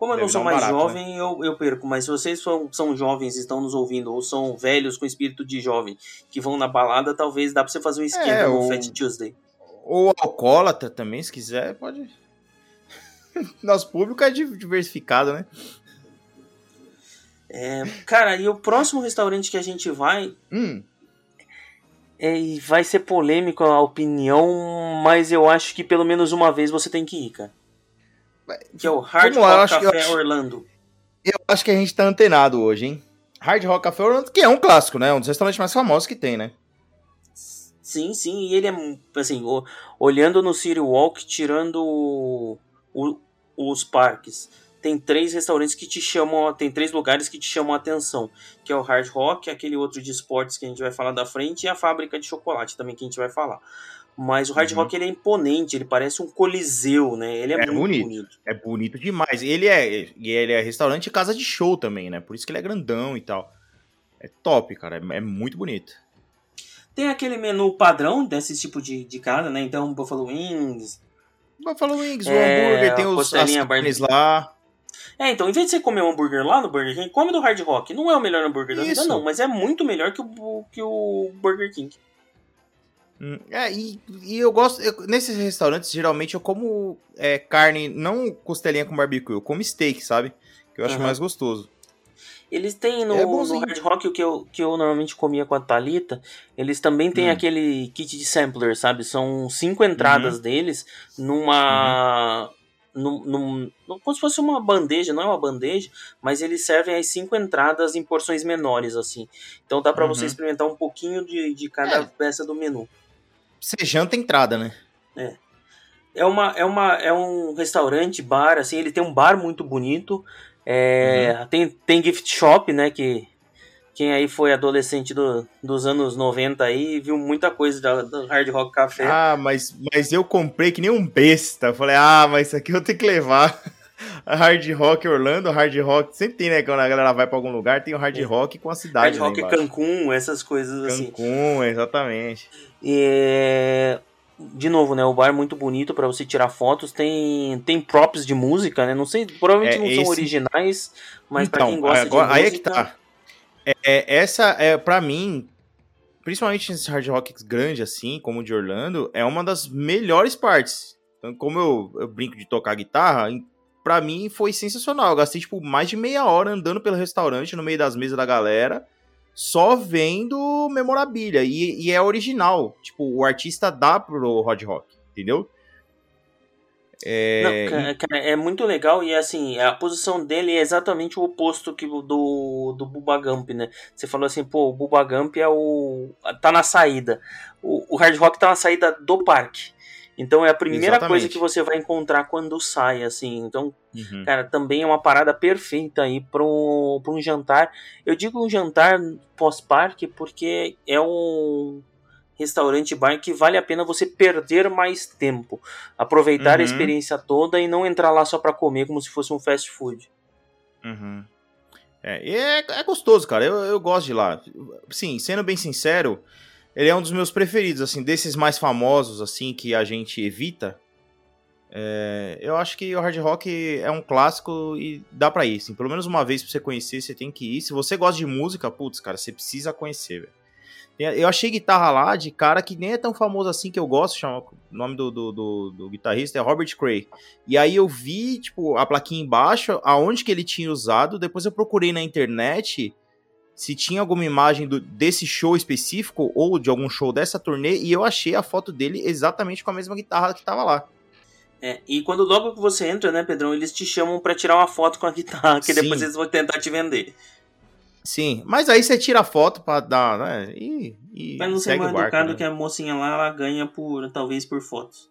Como eu não sou mais barato, né? jovem, né? eu, eu perco. Mas se vocês são, são jovens e estão nos ouvindo, ou são velhos com espírito de jovem, que vão na balada, talvez dá pra você fazer um esquema é, no ou, Fat Tuesday. Ou alcoólatra também, se quiser, pode. Nosso público é diversificado, né? É, cara, e o próximo restaurante que a gente vai. Hum. É, vai ser polêmico a opinião, mas eu acho que pelo menos uma vez você tem que ir, cara. Que é o Hard Rock acho, Café eu Orlando. Eu acho que a gente tá antenado hoje, hein? Hard Rock Café Orlando, que é um clássico, né? Um dos restaurantes mais famosos que tem, né? Sim, sim, e ele é, assim, olhando no City Walk, tirando o, o, os parques, tem três restaurantes que te chamam, tem três lugares que te chamam a atenção, que é o Hard Rock, aquele outro de esportes que a gente vai falar da frente, e a fábrica de chocolate também que a gente vai falar. Mas o Hard uhum. Rock ele é imponente, ele parece um coliseu, né? Ele é, é muito bonito. bonito. É bonito demais. Ele é, ele é restaurante e casa de show também, né? Por isso que ele é grandão e tal. É top, cara. É, é muito bonito. Tem aquele menu padrão desse tipo de, de casa, né? Então, Buffalo Wings. Buffalo Wings, o é, hambúrguer, tem os carnes lá. É, então, em vez de você comer um hambúrguer lá no Burger King, come do Hard Rock. Não é o melhor hambúrguer da vida, não, mas é muito melhor que o, que o Burger King. É, e, e eu gosto. Eu, nesses restaurantes, geralmente eu como é, carne, não costelinha com barbecue, eu como steak, sabe? Que eu acho uhum. mais gostoso. Eles têm no, é no Hard Rock o que eu, que eu normalmente comia com a Thalita. Eles também têm hum. aquele kit de sampler, sabe? São cinco entradas uhum. deles numa. Uhum. Num, num, como se fosse uma bandeja, não é uma bandeja, mas eles servem as cinco entradas em porções menores, assim. Então dá para você uhum. experimentar um pouquinho de, de cada é. peça do menu. Você janta entrada, né? É. É, uma, é, uma, é um restaurante, bar, assim, ele tem um bar muito bonito. É, uhum. tem, tem gift shop, né? Que quem aí foi adolescente do, dos anos 90 aí viu muita coisa do, do Hard Rock Café. Ah, mas, mas eu comprei que nem um besta. Falei, ah, mas isso aqui eu tenho que levar. A Hard Rock Orlando, Hard Rock, sempre tem, né? Quando a galera vai pra algum lugar, tem o Hard é. Rock com a cidade. Hard Rock Cancún, essas coisas Cancun, assim. Cancún, exatamente. E, de novo, né? O bar é muito bonito para você tirar fotos. Tem, tem props de música, né? Não sei, provavelmente é, não esse... são originais, mas então, para quem gosta agora, de música... Aí é que tá. É, é, essa, é para mim, principalmente nesse hard rock grande assim, como o de Orlando, é uma das melhores partes. Então, como eu, eu brinco de tocar guitarra, para mim foi sensacional. Eu gastei, tipo, mais de meia hora andando pelo restaurante, no meio das mesas da galera, só vendo memorabilia. E, e é original. Tipo, o artista dá pro Rod Rock, entendeu? É... Não, cara, é muito legal e assim, a posição dele é exatamente o oposto que do, do Bubba Gump, né? Você falou assim, pô, o Bubba Gump é o. tá na saída. O, o Hard Rock tá na saída do parque. Então é a primeira Exatamente. coisa que você vai encontrar quando sai, assim. Então, uhum. cara, também é uma parada perfeita aí para um, um jantar. Eu digo um jantar pós-parque porque é um restaurante bar que vale a pena você perder mais tempo, aproveitar uhum. a experiência toda e não entrar lá só para comer como se fosse um fast food. Uhum. É, e é, é gostoso, cara. Eu, eu gosto de lá. Sim, sendo bem sincero, ele é um dos meus preferidos, assim, desses mais famosos, assim, que a gente evita. É, eu acho que o Hard Rock é um clássico e dá pra ir, assim. Pelo menos uma vez pra você conhecer, você tem que ir. Se você gosta de música, putz, cara, você precisa conhecer, velho. Eu achei guitarra lá de cara que nem é tão famoso assim que eu gosto, chama, o nome do, do, do, do, guitarrista é Robert Cray. E aí eu vi, tipo, a plaquinha embaixo, aonde que ele tinha usado, depois eu procurei na internet se tinha alguma imagem do, desse show específico ou de algum show dessa turnê, e eu achei a foto dele exatamente com a mesma guitarra que tava lá. É, e quando logo que você entra, né, Pedrão, eles te chamam para tirar uma foto com a guitarra, que Sim. depois eles vão tentar te vender. Sim, mas aí você tira a foto pra dar, né? E, e Mas não ser mais educado né? que a mocinha lá, ela ganha por, talvez, por fotos.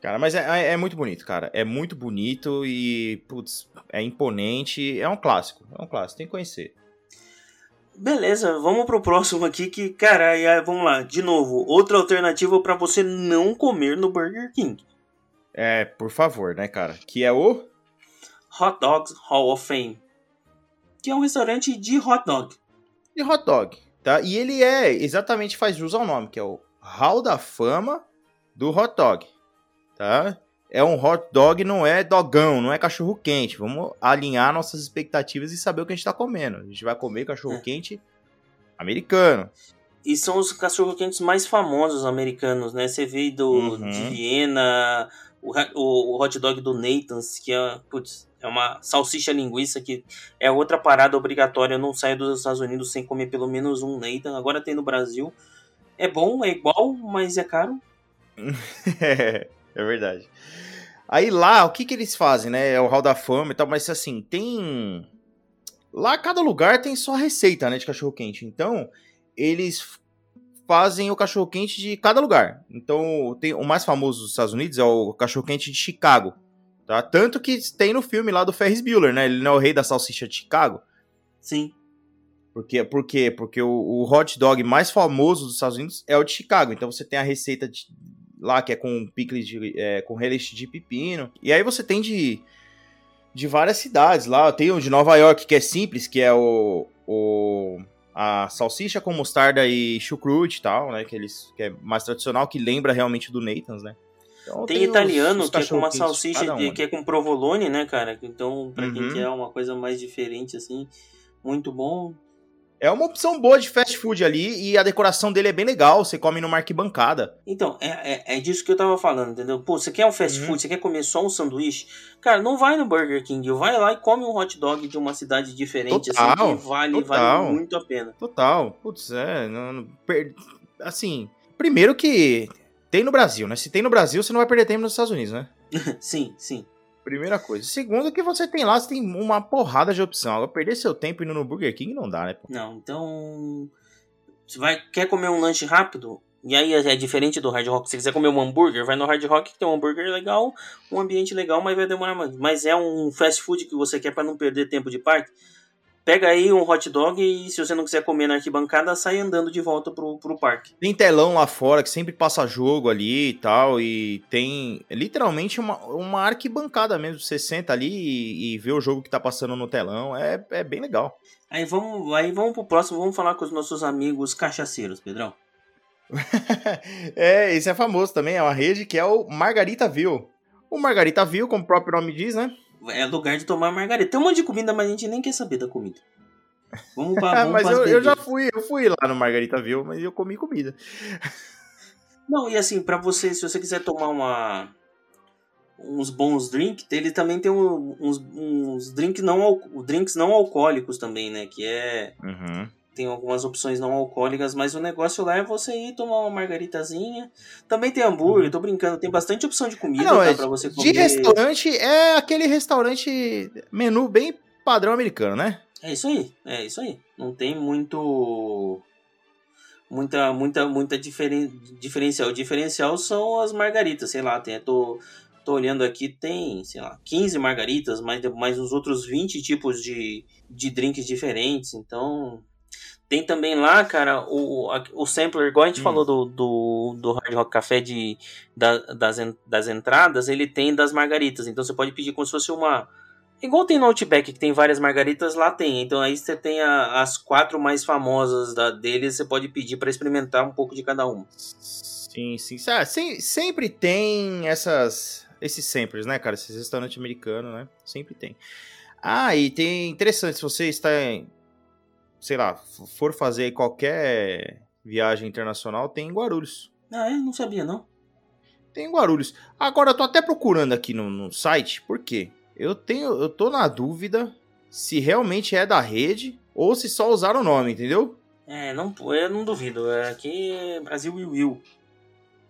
Cara, mas é, é, é, muito bonito, cara. É muito bonito e, putz, é imponente. É um clássico. É um clássico, tem que conhecer. Beleza, vamos pro próximo aqui que, cara, vamos lá. De novo, outra alternativa para você não comer no Burger King. É, por favor, né, cara? Que é o Hot Dogs Hall of Fame que é um restaurante de hot dog. De hot dog, tá? E ele é, exatamente faz jus ao nome, que é o Hall da Fama do Hot Dog, tá? É um hot dog, não é dogão, não é cachorro quente. Vamos alinhar nossas expectativas e saber o que a gente tá comendo. A gente vai comer cachorro é. quente americano. E são os cachorro quentes mais famosos americanos, né? Você vê do uhum. de Viena, o, o, o, hot dog do Nathan's, que é, putz, é uma salsicha linguiça que é outra parada obrigatória. Eu não saio dos Estados Unidos sem comer pelo menos um Nathan. Agora tem no Brasil. É bom, é igual, mas é caro. é, verdade. Aí lá, o que que eles fazem, né? É o Hall da Fama e tal, mas assim, tem. Lá cada lugar tem sua receita, né, de cachorro quente. Então, eles fazem o cachorro quente de cada lugar. Então, tem o mais famoso dos Estados Unidos é o cachorro quente de Chicago. Tá? Tanto que tem no filme lá do Ferris Bueller, né? Ele não é o rei da salsicha de Chicago. Sim. Por quê? Por quê? Porque o, o, hot dog mais famoso dos Estados Unidos é o de Chicago. Então você tem a receita de, lá que é com picles de, é, com relish de pepino. E aí você tem de, de várias cidades lá. Tem o de Nova York que é simples, que é o, o a salsicha com mostarda e chucrute e tal, né? Que, eles, que é mais tradicional, que lembra realmente do Nathan's, né? Então, tem, tem, italiano os, os que é com uma salsicha de, que é com provolone, né, cara? Então, pra uhum. quem quer uma coisa mais diferente, assim, muito bom. É uma opção boa de fast food ali e a decoração dele é bem legal. Você come numa arquibancada. Então, é, é, é disso que eu tava falando, entendeu? Pô, você quer um fast uhum. food, você quer comer só um sanduíche? Cara, não vai no Burger King, vai lá e come um hot dog de uma cidade diferente, assim, total, assim, que vale, vale muito a pena. Total. Putz, é. Não, não, per... Assim, primeiro que tem no Brasil, né? Se tem no Brasil, você não vai perder tempo nos Estados Unidos, né? sim, sim. Primeira coisa. Segundo, que você tem lá, você tem uma porrada de opção. Agora, perder seu tempo indo no Burger King não dá, né? Pô? Não, então. Você vai, quer comer um lanche rápido? E aí é diferente do Hard Rock. Se quiser comer um hambúrguer, vai no Hard Rock que tem um hambúrguer legal, um ambiente legal, mas vai demorar mais. Mas é um fast food que você quer para não perder tempo de parque. Pega aí um hot dog e se você não quiser comer na arquibancada, sai andando de volta pro, pro parque. Tem telão lá fora que sempre passa jogo ali e tal. E tem literalmente uma, uma arquibancada mesmo. Você senta ali e, e vê o jogo que tá passando no telão. É, é bem legal. Aí vamos, aí vamos pro próximo, vamos falar com os nossos amigos cachaceiros, Pedrão. é, esse é famoso também, é uma rede que é o Margarita Viu. O Margarita Viu, como o próprio nome diz, né? É lugar de tomar margarita. Tem um monte de comida, mas a gente nem quer saber da comida. Vamos pra, vamos mas eu, eu, já fui, eu fui lá no Margarita Viu, mas eu comi comida. Não, e assim, para você, se você quiser tomar uma uns bons drinks, ele também tem uns, uns drinks não drinks não alcoólicos também, né, que é uhum tem algumas opções não alcoólicas, mas o negócio lá é você ir tomar uma margaritazinha. Também tem hambúrguer, uhum. tô brincando, tem bastante opção de comida não, tá, é, pra você comer. De restaurante, é aquele restaurante menu bem padrão americano, né? É isso aí, é isso aí. Não tem muito muita muita muita diferen, diferencial. O diferencial são as margaritas, sei lá, tem tô tô olhando aqui, tem, sei lá, 15 margaritas, mais mais os outros 20 tipos de de drinks diferentes, então tem também lá, cara, o, o sampler, igual a gente hum. falou do, do, do Hard Rock Café de, da, das, das entradas, ele tem das margaritas. Então você pode pedir como se fosse uma, Igual tem no Outback, que tem várias margaritas, lá tem. Então aí você tem a, as quatro mais famosas da, deles, você pode pedir para experimentar um pouco de cada uma. Sim, sim. Ah, sem, sempre tem essas. Esses samples, né, cara? Esses restaurantes americanos, né? Sempre tem. Ah, e tem interessante, se você está, sei lá, for fazer qualquer viagem internacional, tem em Guarulhos. Ah, é? Não sabia, não. Tem em Guarulhos. Agora, eu tô até procurando aqui no, no site, por quê? Eu tenho, eu tô na dúvida se realmente é da rede ou se só usaram o nome, entendeu? É, não, eu não duvido. É aqui é Brasil Will Will.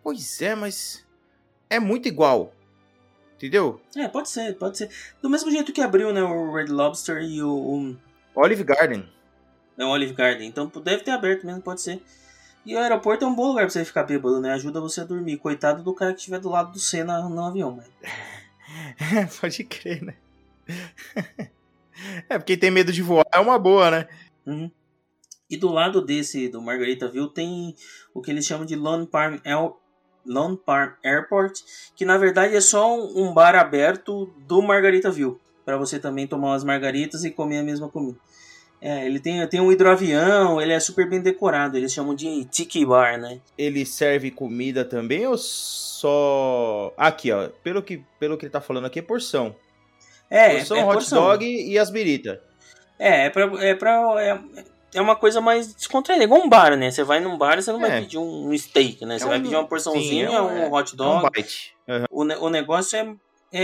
Pois é, mas é muito igual. Entendeu? É, pode ser, pode ser. Do mesmo jeito que abriu, né, o Red Lobster e o, o... Olive Garden. É o Olive Garden. Então deve ter aberto mesmo, pode ser. E o aeroporto é um bom lugar pra você ficar bêbado, né? Ajuda você a dormir. Coitado do cara que estiver do lado do Senna no avião, mas... Pode crer, né? é, porque tem medo de voar é uma boa, né? Uhum. E do lado desse, do Margaritaville, tem o que eles chamam de Lone Palm, El Lone Palm Airport, que na verdade é só um bar aberto do Margaritaville, para você também tomar umas margaritas e comer a mesma comida. É, ele tem, tem um hidroavião, ele é super bem decorado, eles chamam de tiki bar, né? Ele serve comida também ou só. Aqui, ó. Pelo que, pelo que ele tá falando aqui, é porção. É, porção, é, hot porção. dog e as birita. É, é pra. É, pra é, é uma coisa mais descontraída, igual um bar, né? Você vai num bar e você não É. vai pedir um, steak, né? Você É vai um- pedir uma porçãozinha, sim, é um- um hot É um dog. bite. Aham. o, o negócio é,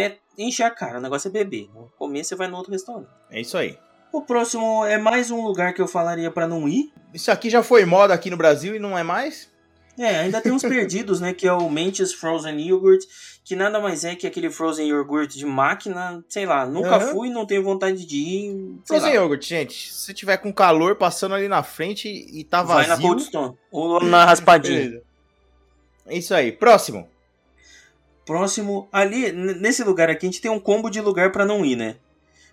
é encher a cara, o negócio é beber. Comer, você vai no outro restaurante. É isso aí. O próximo é mais um lugar que eu falaria pra não ir. Isso aqui já foi moda aqui no Brasil e não é mais? É, ainda tem uns perdidos, né? Que é o Mentis Frozen Yogurt, que nada mais é que aquele Frozen Yogurt de máquina. Sei lá, nunca Aham. fui, não tenho vontade de ir. Frozen lá, yogurt, gente. Se tiver com calor passando ali na frente e tá vai vazio. na Cold Stone. Ou na raspadinha. beleza. É isso aí. Próximo. Próximo, ali, nesse lugar aqui, a gente tem um combo de lugar pra não ir, né?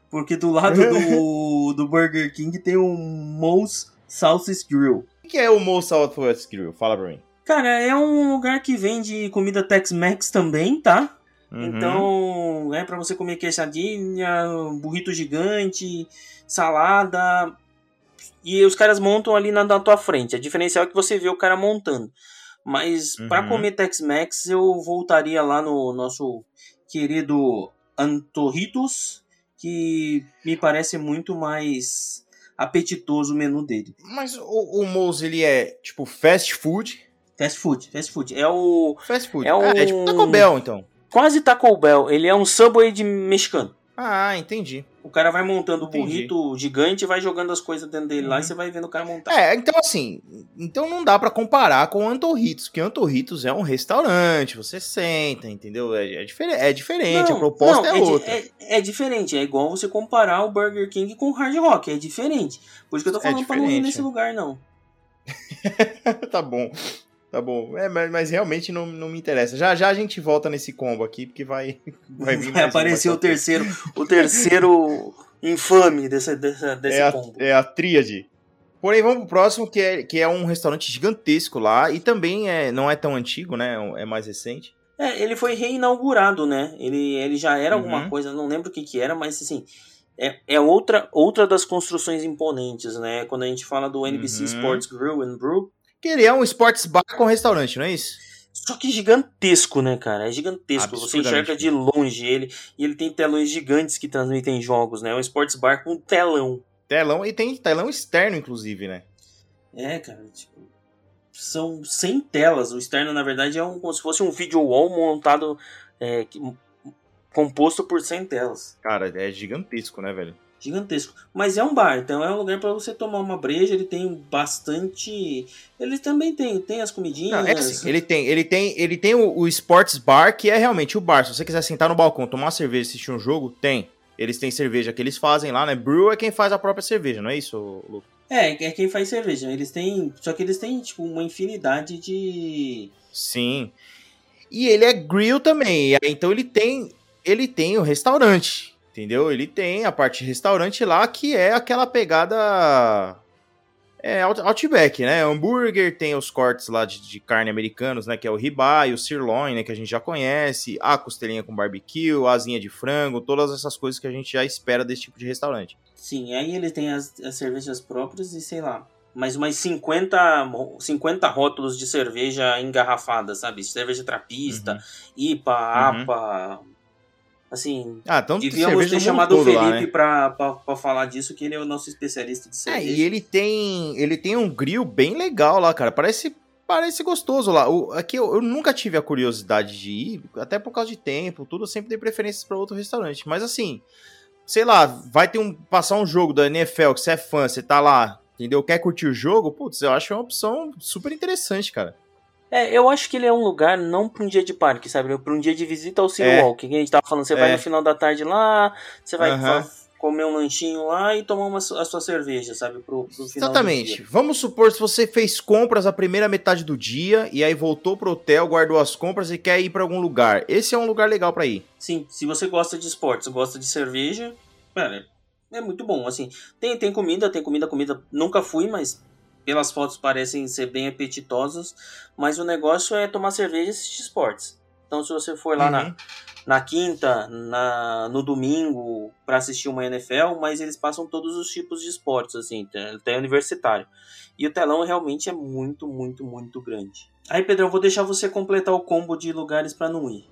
Porque do lado do, do Burger King tem um Moe's Sausage Grill. O que é o Mo Southwest Grill? Fala pra mim. Cara, é um lugar que vende comida Tex-Mex também, tá? Uhum. Então, é pra você comer quesadinha, burrito gigante, salada. E os caras montam ali na, na tua frente. A diferencial é que você vê o cara montando. Mas pra Uhum. comer Tex-Mex, eu voltaria lá no nosso querido Antorritos, que me parece muito mais apetitoso o menu dele. Mas o, o ele é tipo fast food? Fast food, fast food. É o Fast food. É Ah, é tipo Taco Bell, então. quase Taco Bell. Ele é um Subway de mexicano. Ah, entendi. O cara vai montando o burrito gigante e vai jogando as coisas dentro dele lá Uhum. e você vai vendo o cara montar. É, então assim, então não dá pra comparar com o Antorritos, porque Antorritos é um restaurante, você senta, entendeu? É, é, é diferente, a proposta não, é, di- outra. É, é diferente, é igual você comparar o Burger King com o Hard Rock, é diferente. Por isso que eu tô É falando pra não ir nesse lugar, não. tá bom, tá bom. É, mas, mas realmente não, não me interessa. Já já a gente volta nesse combo aqui, porque vai, vai vir Vai aparecer o terceiro, o terceiro infame desse, desse, desse é a, combo. é a tríade. Porém, vamos pro próximo, que é, que é um restaurante gigantesco lá, e também é, não é tão antigo, né? É mais recente. É, ele foi reinaugurado, né? Ele, ele já era Uhum. alguma coisa, não lembro o que que era, mas assim, é, é outra, outra das construções imponentes, né? Quando a gente fala do NBC Uhum. Sports Grill and Brew, Que ele é um sports bar com restaurante, não é isso? Só que gigantesco, né, cara? É gigantesco. Você enxerga de longe ele. E ele tem telões gigantes que transmitem jogos, né? É um sports bar com telão. Telão, e tem telão externo, inclusive, né? É, cara, tipo. São 100 telas. O externo, na verdade, é um, como se fosse um video wall montado. é, que- composto por 100 telas. Cara, é gigantesco, né, velho? Gigantesco. Mas é um bar, então é um lugar pra você tomar uma breja. Ele tem bastante. Ele também tem, tem as comidinhas. Não, é assim, ele tem, ele tem, ele tem o, o sports bar, que é realmente o bar. Se você quiser sentar no balcão, tomar uma cerveja, assistir um jogo, tem. Eles têm cerveja que eles fazem lá, né? Brew é quem faz a própria cerveja, não é isso, Lu? É, é quem faz cerveja. Eles têm. Só que eles têm, tipo, uma infinidade de. Sim. E ele é grill também. Então ele tem, ele tem o restaurante, entendeu? Ele tem a parte de restaurante lá que é aquela pegada É Outback, né? Hambúrguer, tem os cortes lá de, de, carne americanos, né? Que é o ribeye, o sirloin, né? Que a gente já conhece, a costelinha com barbecue, a asinha de frango, todas essas coisas que a gente já espera desse tipo de restaurante. Sim, aí ele tem as, as cervejas próprias e sei lá, mais umas 50, 50 rótulos de cerveja engarrafada, sabe? Cerveja trapista, uhum. IPA, uhum. Assim, ah, então devíamos ter chamado o Felipe lá, né? pra, pra, pra, falar disso, que ele é o nosso especialista de cerveja. É, e ele tem, ele tem um grill bem legal lá, cara. Parece, parece gostoso lá. O, aqui eu, eu, nunca tive a curiosidade de ir, até por causa de tempo, tudo. Eu sempre dei preferências para outro restaurante. Mas assim, sei lá, vai ter um passar um jogo da NFL que você é fã, você tá lá, entendeu? Quer curtir o jogo? Putz, eu acho uma opção super interessante, cara. É, eu acho que ele é um lugar não para um dia de parque, sabe? Para um dia de visita ao City é. Walk. Que a gente tava falando, você é. vai no final da tarde lá, você vai uhum. comer um lanchinho lá e tomar uma, a sua cerveja, sabe? Pro, pro final Exatamente. Vamos supor se você fez compras a primeira metade do dia e aí voltou pro hotel, guardou as compras e quer ir para algum lugar. Esse é um lugar legal para ir. Sim, se você gosta de esportes, gosta de cerveja, cara, é muito bom. Assim, tem, tem comida, tem comida, comida. Nunca fui, mas pelas fotos parecem ser bem apetitosos, mas o negócio é tomar cerveja e assistir esportes. Então, se você for lá uhum. na, na quinta, na, no domingo, para assistir uma NFL, mas eles passam todos os tipos de esportes, assim, até universitário. E o telão realmente é muito, muito, muito grande. Aí, Pedro, eu vou deixar você completar o combo de lugares para não ir.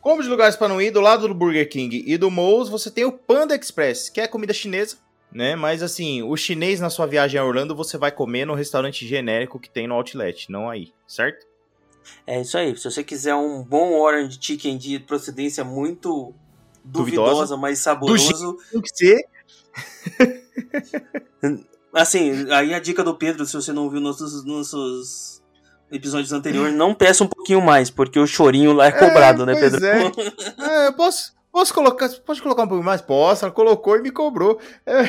Combo de lugares para não ir, do lado do Burger King e do Moe's, você tem o Panda Express, que é comida chinesa né? Mas assim, o chinês na sua viagem a Orlando você vai comer no restaurante genérico que tem no Outlet, não aí, certo? É isso aí. Se você quiser um bom orange chicken de procedência muito duvidosa, duvidosa mas saboroso, tem que ser. assim, aí a dica do Pedro, se você não viu nossos nossos episódios anteriores, não peça um pouquinho mais, porque o chorinho lá é cobrado, é, né, Pedro? É. é, eu posso Posso colocar, pode colocar um pouco mais? Posso, ela colocou e me cobrou. É...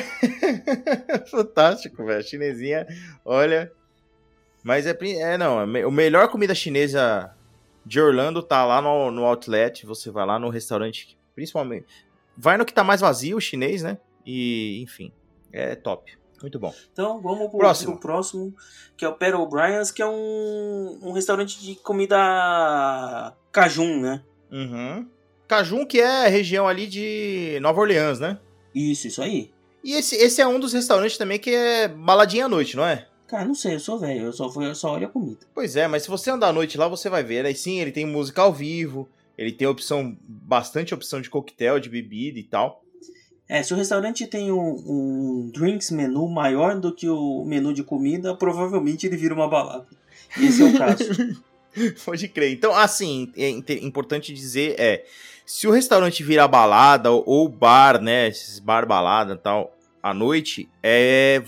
Fantástico, velho. Chinesinha, olha. Mas é, é não, é, o melhor comida chinesa de Orlando tá lá no, no outlet. Você vai lá no restaurante, principalmente. Vai no que tá mais vazio, o chinês, né? E, enfim, é top. Muito bom. Então vamos pro próximo, pro próximo que é o Pearl O'Brien's, que é um, um restaurante de comida cajun, né? Uhum. Cajun, que é a região ali de Nova Orleans, né? Isso, isso aí. E esse, esse é um dos restaurantes também que é baladinha à noite, não é? Cara, não sei, eu sou velho, eu só, eu só olho a comida. Pois é, mas se você andar à noite lá, você vai ver. Aí sim, ele tem música ao vivo, ele tem opção, bastante opção de coquetel, de bebida e tal. É, se o restaurante tem um, um drinks menu maior do que o menu de comida, provavelmente ele vira uma balada. Esse é o caso. Pode crer. Então, assim, é importante dizer é se o restaurante virar balada ou bar, né, esses bar balada e tal, à noite, é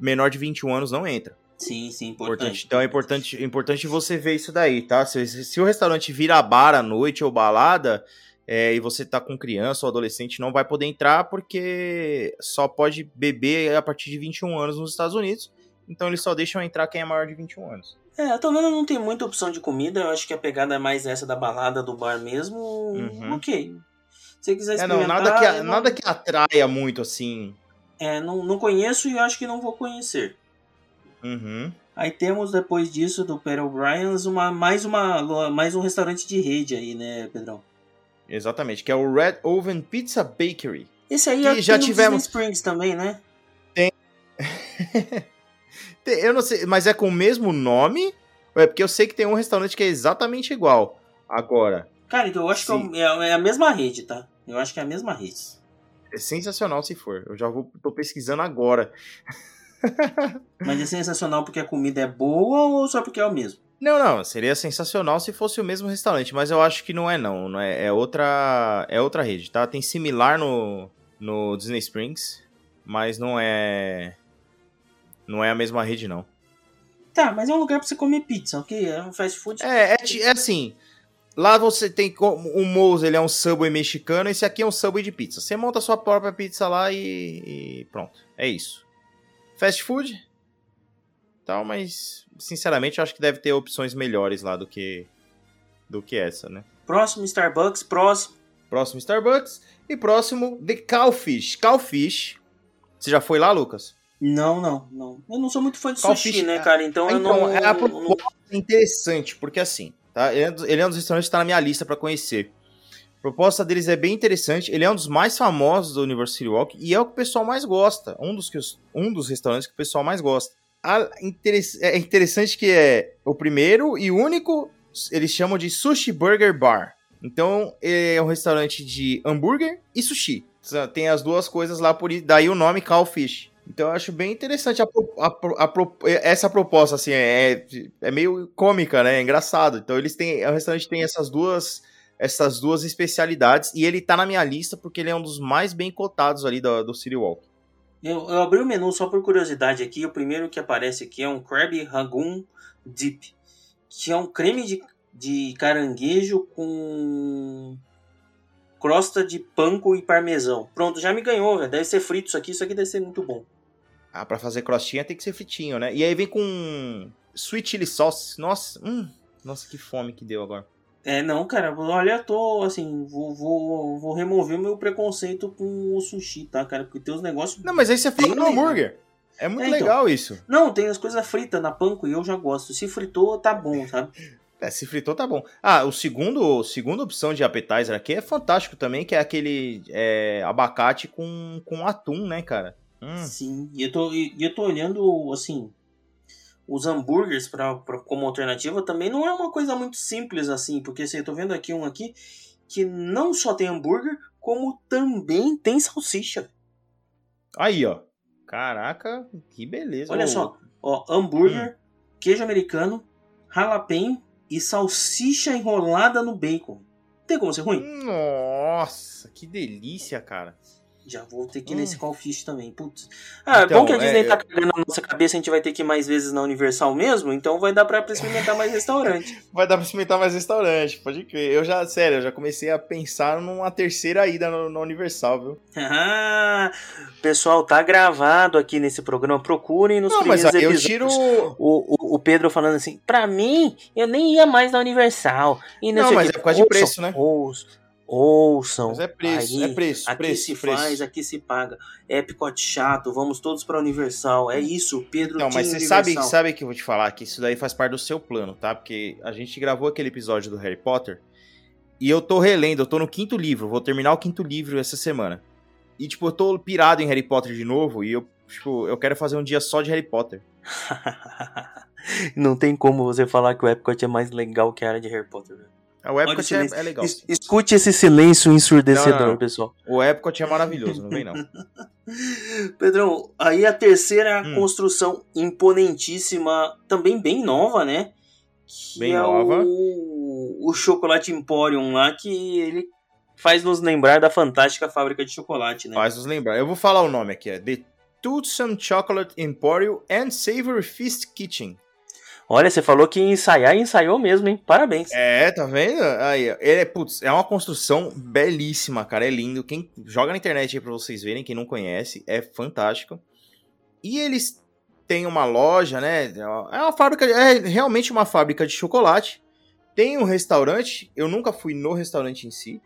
menor de 21 anos não entra. Sim, sim, importante. importante. Então é importante, importante você ver isso daí, tá? Se, se o restaurante vira bar à noite ou balada, é, e você tá com criança ou adolescente, não vai poder entrar porque só pode beber a partir de 21 anos nos Estados Unidos. Então eles só deixam entrar quem é maior de 21 anos. É, a Taverna não tem muita opção de comida, eu acho que a pegada é mais essa da balada do bar mesmo. Uhum. Ok. Se você quiser experimentar... É, não, nada que, não... nada que atraia muito, assim. É, não, não conheço e acho que não vou conhecer. Uhum. Aí temos depois disso do Peter O'Brien's uma, mais, uma, mais um restaurante de rede aí, né, Pedrão? Exatamente, que é o Red Oven Pizza Bakery. Esse aí que já tivemos Springs também, né? Tem. Eu não sei, mas é com o mesmo nome? É porque eu sei que tem um restaurante que é exatamente igual. Agora. Cara, então eu acho se... que é, é a mesma rede, tá? Eu acho que é a mesma rede. É sensacional se for. Eu já vou, tô pesquisando agora. Mas é sensacional porque a comida é boa ou só porque é o mesmo? Não, não, seria sensacional se fosse o mesmo restaurante, mas eu acho que não é não, não é, é outra é outra rede, tá? Tem similar no no Disney Springs, mas não é não é a mesma rede, não. Tá, mas é um lugar pra você comer pizza, ok? É um fast food. É, é, é assim. Lá você tem. O Moe's ele é um subway mexicano, esse aqui é um subway de pizza. Você monta a sua própria pizza lá e, e pronto. É isso. Fast food? Tal, mas sinceramente eu acho que deve ter opções melhores lá do que do que essa, né? Próximo Starbucks, próximo. Próximo Starbucks e próximo The Cowfish. Cowfish. Você já foi lá, Lucas? Não, não, não. Eu não sou muito fã de sushi, Fish, né, cara? Então, então eu não. É a proposta não... interessante, porque assim, tá? Ele é, é um dos restaurantes que tá na minha lista para conhecer. A proposta deles é bem interessante. Ele é um dos mais famosos do University Walk e é o que o pessoal mais gosta. Um dos, que um dos restaurantes que o pessoal mais gosta. A, é interessante que é o primeiro e único, eles chamam de Sushi Burger Bar. Então, é um restaurante de hambúrguer e sushi. Tem as duas coisas lá, por daí o nome Cowfish. Então eu acho bem interessante a, a, a, essa proposta, assim, é, é meio cômica, né? É engraçado. Então eles têm. O restaurante tem essas duas essas duas especialidades e ele tá na minha lista porque ele é um dos mais bem cotados ali do, do City Walk. Eu, eu abri o menu só por curiosidade aqui. O primeiro que aparece aqui é um Krabby Ragoon Dip, que é um creme de, de caranguejo com crosta de panko e parmesão. Pronto, já me ganhou, velho. Deve ser frito isso aqui. Isso aqui deve ser muito bom. Ah, pra fazer crostinha tem que ser fritinho, né? E aí vem com sweet chili sauce. Nossa, hum, nossa, que fome que deu agora. É, não, cara, olha, eu tô, assim, vou, vou, vou remover o meu preconceito com o sushi, tá, cara? Porque tem os negócios. Não, mas aí você fala no hambúrguer. É muito é, então, legal isso. Não, tem as coisas fritas na panko e eu já gosto. Se fritou, tá bom, sabe? É, se fritou, tá bom. Ah, o segundo, segunda opção de appetizer aqui é fantástico também, que é aquele é, abacate com, com atum, né, cara? Hum. Sim, e eu, tô, e eu tô olhando, assim, os hambúrgueres pra, pra, como alternativa também não é uma coisa muito simples assim, porque assim, eu tô vendo aqui um aqui que não só tem hambúrguer, como também tem salsicha. Aí, ó. Caraca, que beleza. Olha só, ó, hambúrguer, hum. queijo americano, jalapeno e salsicha enrolada no bacon. Tem como ser ruim? Nossa, que delícia, cara. Já vou ter que ir hum. nesse Call Fish também. Putz. Ah, então, bom que a Disney é, tá cagando na nossa cabeça, a gente vai ter que ir mais vezes na Universal mesmo, então vai dar pra experimentar mais restaurante. vai dar pra experimentar mais restaurante, pode crer. Eu já, sério, eu já comecei a pensar numa terceira ida no Universal, viu? Ah, pessoal, tá gravado aqui nesse programa, procurem nos Não, primeiros mas, episódios. Eu tiro... O, o, o, Pedro falando assim, pra mim, eu nem ia mais na Universal. E não, não mas é por causa de preço, né? Ouço, Ouçam. Mas é preço, aí, é preço. Aqui preço, se preço. faz, aqui se paga. É picote chato, vamos todos para Universal. É isso, Pedro. Não, mas você sabe, sabe que eu vou te falar que isso daí faz parte do seu plano, tá? Porque a gente gravou aquele episódio do Harry Potter e eu tô relendo, eu tô no quinto livro, vou terminar o quinto livro essa semana. E, tipo, eu tô pirado em Harry Potter de novo e eu, tipo, eu quero fazer um dia só de Harry Potter. Não tem como você falar que o Epcot é mais legal que a área de Harry Potter, velho. O Epcot é, é, legal. Es, escute esse silêncio ensurdecedor, não, não. pessoal. O Epcot é maravilhoso, não vem não. Pedrão, aí a terceira hum. construção imponentíssima, também bem nova, né? Que bem é nova. O, o Chocolate Emporium lá, que ele faz nos lembrar da fantástica fábrica de chocolate, né? Faz nos lembrar. Eu vou falar o nome aqui, é The Toothsome Chocolate Emporium and Savory Feast Kitchen. Olha, você falou que ensaiar e ensaiou mesmo, hein? Parabéns. É, tá vendo? Aí, ele é, putz, é uma construção belíssima, cara. É lindo. Quem joga na internet aí pra vocês verem, quem não conhece, é fantástico. E eles têm uma loja, né? É uma fábrica, é realmente uma fábrica de chocolate. Tem um restaurante, eu nunca fui no restaurante em si,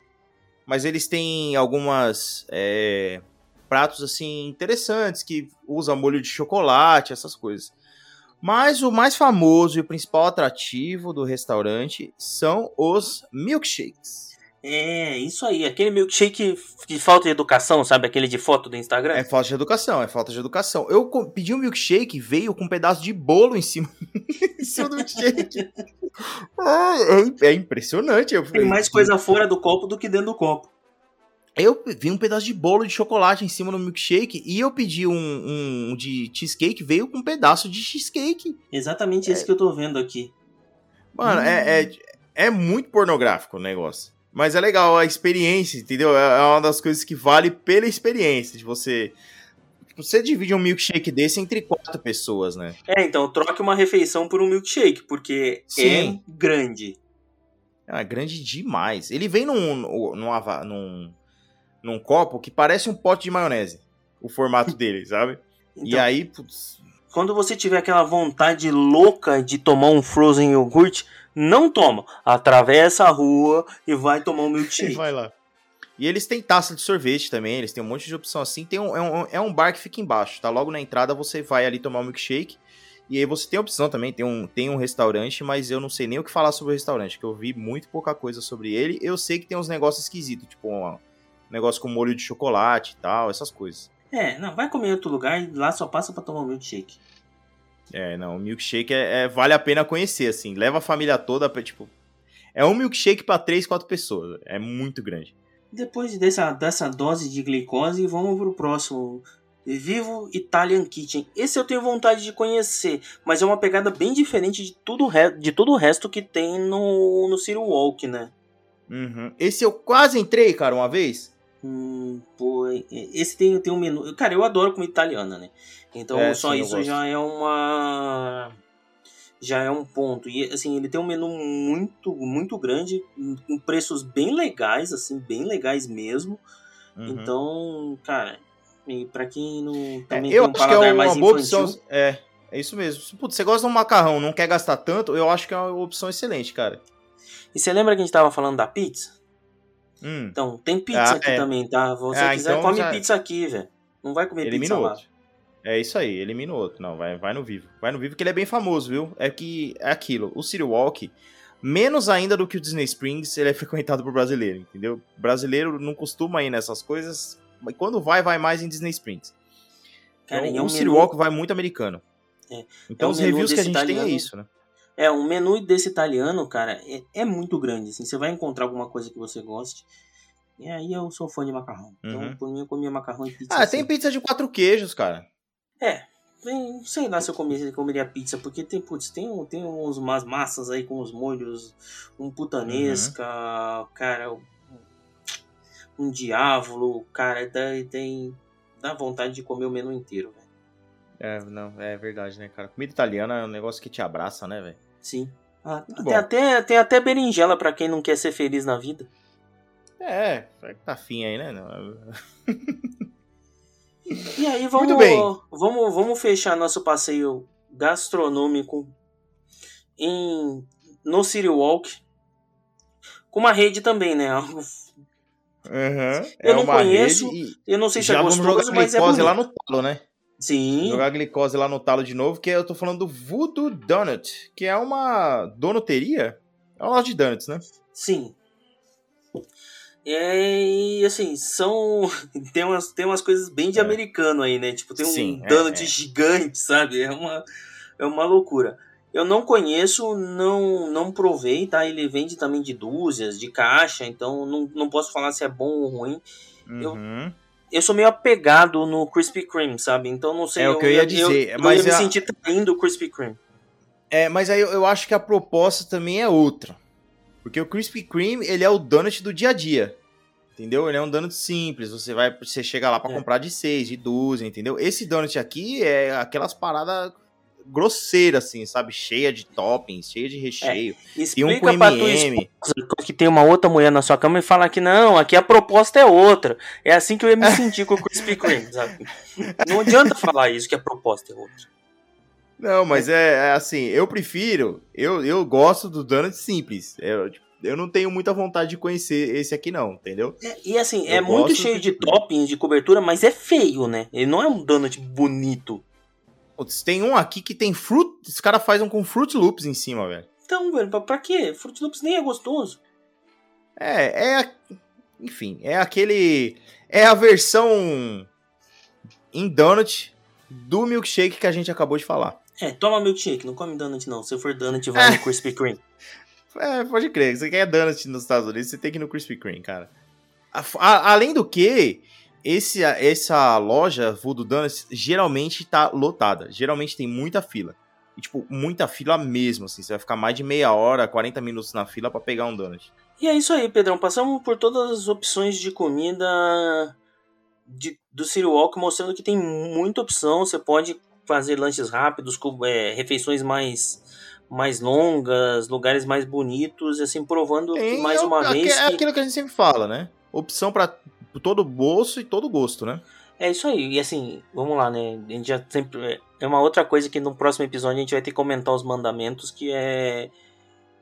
mas eles têm algumas é, pratos assim interessantes que usam molho de chocolate, essas coisas. Mas o mais famoso e o principal atrativo do restaurante são os milkshakes. É, isso aí. Aquele milkshake de falta de educação, sabe? Aquele de foto do Instagram. É falta de educação, é falta de educação. Eu pedi um milkshake, veio com um pedaço de bolo em cima, em cima do milkshake. é, é, impressionante. Eu Tem mais coisa fora do copo do que dentro do copo. Eu vi um pedaço de bolo de chocolate em cima do milkshake e eu pedi um, um de cheesecake, veio com um pedaço de cheesecake. Exatamente é... isso que eu tô vendo aqui. Mano, hum. é, é, é, muito pornográfico o negócio. Mas é legal a experiência, entendeu? É, é uma das coisas que vale pela experiência de você. Tipo, você divide um milkshake desse entre quatro pessoas, né? É, então troque uma refeição por um milkshake, porque Sim. é grande. É grande demais. Ele vem num, num, num num copo que parece um pote de maionese. O formato dele, sabe? Então, e aí, putz. Quando você tiver aquela vontade louca de tomar um frozen iogurte, não toma. Atravessa a rua e vai tomar um milkshake. vai lá. E eles têm taça de sorvete também, eles têm um monte de opção assim. Tem um, é, um, é um bar que fica embaixo, tá? Logo na entrada você vai ali tomar um milkshake. E aí você tem a opção também, tem um, tem um restaurante, mas eu não sei nem o que falar sobre o restaurante, que eu vi muito pouca coisa sobre ele. Eu sei que tem uns negócios esquisitos, tipo um negócio com molho de chocolate e tal, essas coisas. É, não, vai comer em outro lugar e lá só passa para tomar um milkshake. É, não, o milkshake é, é, vale a pena conhecer, assim. Leva a família toda pra, tipo. É um milkshake para três, quatro pessoas. É muito grande. Depois dessa, dessa dose de glicose, vamos pro próximo. Vivo Italian Kitchen. Esse eu tenho vontade de conhecer, mas é uma pegada bem diferente de tudo, de todo o resto que tem no, no Ciro Walk, né? Uhum. Esse eu quase entrei, cara, uma vez. Hum, pô, esse tem, tem um menu. Cara, eu adoro comida italiana, né? Então é, só sim, isso já é uma. Já é um ponto. E assim, ele tem um menu muito, muito grande, com preços bem legais, assim, bem legais mesmo. Uhum. Então, cara, e pra quem não é, também é, eu tem um acho que é uma boa opção. É, é isso mesmo. Putz, você gosta de um macarrão, não quer gastar tanto, eu acho que é uma opção excelente, cara. E você lembra que a gente tava falando da pizza? Hum. Então, tem pizza ah, aqui é. também, tá? Você ah, quiser, então come já... pizza aqui, velho. Não vai comer Elimina pizza lá. Outro. É isso aí, elimina o outro. Não, vai, vai no vivo. Vai no vivo que ele é bem famoso, viu? É que é aquilo. O City Walk, menos ainda do que o Disney Springs, ele é frequentado por brasileiro, entendeu? brasileiro não costuma ir nessas coisas, mas quando vai, vai mais em Disney Springs. Cara, então, é um o City menu... Walk vai muito americano. É. Então é um os reviews que a gente italiano... tem é isso, né? É, um menu desse italiano, cara, é, é, muito grande. Assim, você vai encontrar alguma coisa que você goste. E aí eu sou fã de macarrão. Então, uhum. por mim, eu comia macarrão e pizza. Ah, assim. tem pizza de quatro queijos, cara. É. Não sei lá se eu comeria, comeria pizza, porque tem, putz, tem, tem uns, umas massas aí com os molhos, um putanesca, uhum. cara, um, um diávolo, cara, dá, tem, dá vontade de comer o menu inteiro, velho. É, não, é verdade, né, cara? Comida italiana é um negócio que te abraça, né, velho? Sim. Ah, tem, até, tem até berinjela para quem não quer ser feliz na vida. É, tá fim aí, né? e aí, vamos, vamos, vamos fechar nosso passeio gastronômico em, no City Walk com uma rede também, né? Uhum, eu é não conheço, eu não sei se é gostoso, mas é bonito. lá no talo, né? Sim. Jogar glicose lá no talo de novo, que eu tô falando do Voodoo Donut, que é uma donuteria. É uma loja de donuts, né? Sim. E assim, são. Tem umas, tem umas coisas bem de é. americano aí, né? Tipo, tem um Sim, é, donut é, é. gigante, sabe? É uma, é uma loucura. Eu não conheço, não não provei, tá? Ele vende também de dúzias, de caixa, então não, não posso falar se é bom ou ruim. Uhum. Eu, eu sou meio apegado no Krispy Kreme, sabe? Então não sei. É o que eu ia dizer. Eu, mas eu ia me sentir traindo o Krispy Kreme. É, mas aí eu, eu acho que a proposta também é outra. Porque o Krispy Kreme, ele é o donut do dia a dia. Entendeu? Ele é um donut simples. Você vai, você chega lá para é. comprar de 6, de 12, entendeu? Esse donut aqui é aquelas paradas grosseira, assim, sabe? Cheia de toppings, cheia de recheio. É, e um com M&M. que tem uma outra mulher na sua cama e fala que não, aqui a proposta é outra. É assim que eu ia me sentir com o Krispy Kreme, sabe? Não adianta falar isso, que a proposta é outra. Não, mas é, é assim, eu prefiro, eu, eu gosto do donut simples. Eu, tipo, eu não tenho muita vontade de conhecer esse aqui não, entendeu? É, e assim, eu é muito cheio de toppings, de cobertura, mas é feio, né? Ele não é um donut bonito. Putz, tem um aqui que tem fruit. Os caras fazem um com Fruit Loops em cima, velho. Então, velho, pra, quê? Fruit Loops nem é gostoso. É, é. Enfim, é aquele. É a versão em donut do milkshake que a gente acabou de falar. É, toma milkshake, não come donut não. Se for donut, vai é. no Krispy Kreme. É, pode crer. Se você quer donut nos Estados Unidos, você tem que ir no Krispy Kreme, cara. A, a, além do que, esse, essa loja Voodoo Donuts geralmente tá lotada. Geralmente tem muita fila. E, tipo, muita fila mesmo, assim. Você vai ficar mais de meia hora, 40 minutos na fila para pegar um donut. E é isso aí, Pedrão. Passamos por todas as opções de comida de, do City Walk, mostrando que tem muita opção. Você pode fazer lanches rápidos, com, é, refeições mais mais longas, lugares mais bonitos, assim, provando é, mais uma é, vez. É que... aquilo que a gente sempre fala, né? Opção para todo bolso e todo gosto, né? É isso aí. E assim, vamos lá, né? A gente já sempre. É uma outra coisa que no próximo episódio a gente vai ter que comentar os mandamentos, que é.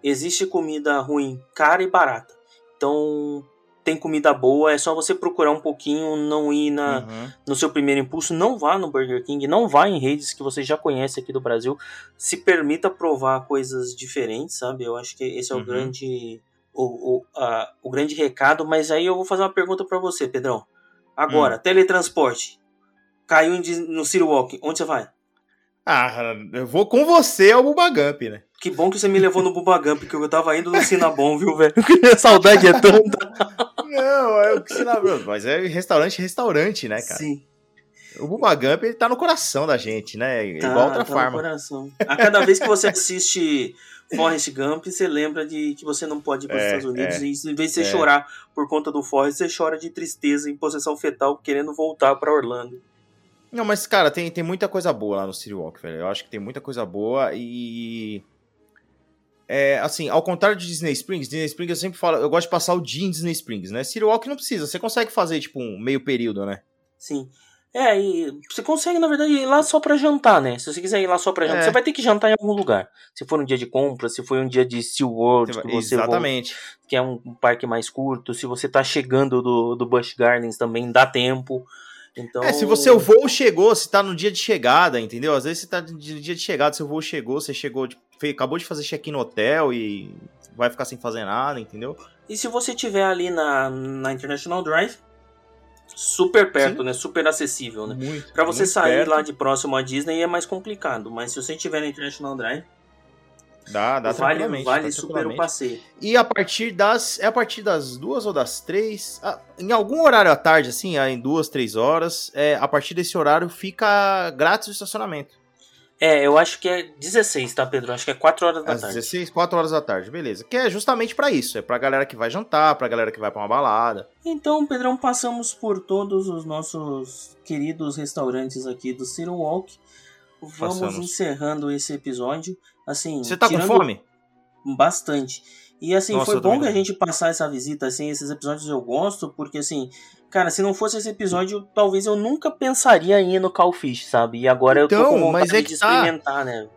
Existe comida ruim, cara e barata. Então, tem comida boa, é só você procurar um pouquinho, não ir na, uhum. no seu primeiro impulso, não vá no Burger King, não vá em redes que você já conhece aqui do Brasil, se permita provar coisas diferentes, sabe? Eu acho que esse é o uhum. grande o, o, a, o grande recado, mas aí eu vou fazer uma pergunta para você, Pedrão. Agora, hum. teletransporte. Caiu no City Walk, onde você vai? Ah, eu vou com você ao Bubagump, né? Que bom que você me levou no Bubagump, porque eu tava indo no Sinabon, viu, velho? A saudade é tanta. Não, é o Sinabon, mas é restaurante, restaurante, né, cara? Sim. O Bubagump, ele tá no coração da gente, né? Tá, Igual outra tá coração. A cada vez que você assiste Forrest Gump, você lembra de que você não pode ir para os é, Estados Unidos. É, e em vez de você é. chorar por conta do Forrest, você chora de tristeza em possessão fetal, querendo voltar para Orlando. Não, mas, cara, tem, tem muita coisa boa lá no City Walk, velho. Eu acho que tem muita coisa boa e. É, assim, ao contrário de Disney Springs, Disney Springs eu sempre falo, eu gosto de passar o dia em Disney Springs, né? City Walk não precisa, você consegue fazer, tipo, um meio período, né? Sim. É, e você consegue, na verdade, ir lá só para jantar, né? Se você quiser ir lá só para jantar, é. você vai ter que jantar em algum lugar. Se for um dia de compra, se for um dia de SeaWorld, você que você Exatamente. Volta, que é um parque mais curto, se você tá chegando do, do Busch Gardens também dá tempo. Então... É, se você o voo chegou, se tá no dia de chegada, entendeu? Às vezes você tá no dia de chegada, seu voo chegou, você chegou, acabou de fazer check-in no hotel e vai ficar sem fazer nada, entendeu? E se você tiver ali na, na International Drive, super perto, Sim. né? Super acessível, né? Muito, pra você sair perto. lá de próximo à Disney é mais complicado, mas se você estiver na International Drive, Dá, dá vale, vale super o passeio. E a partir das. É a partir das duas ou das três. em algum horário à tarde, assim, em duas, três horas, é, a partir desse horário fica grátis o estacionamento. É, eu acho que é 16, tá, Pedro? Acho que é 4 horas da Às tarde. 16, 4 horas da tarde, beleza. Que é justamente para isso, é pra galera que vai jantar, pra galera que vai pra uma balada. Então, Pedrão, passamos por todos os nossos queridos restaurantes aqui do Ciro Walk. Vamos Passamos. encerrando esse episódio. Assim, Você tá com fome? Bastante. E assim, Nossa, foi bom que a gente passar essa visita, assim, esses episódios eu gosto, porque assim, Cara, se não fosse esse episódio, talvez eu nunca pensaria em ir no Cowfish, sabe? E agora então, eu tô então, com mas é que de tá. experimentar, né?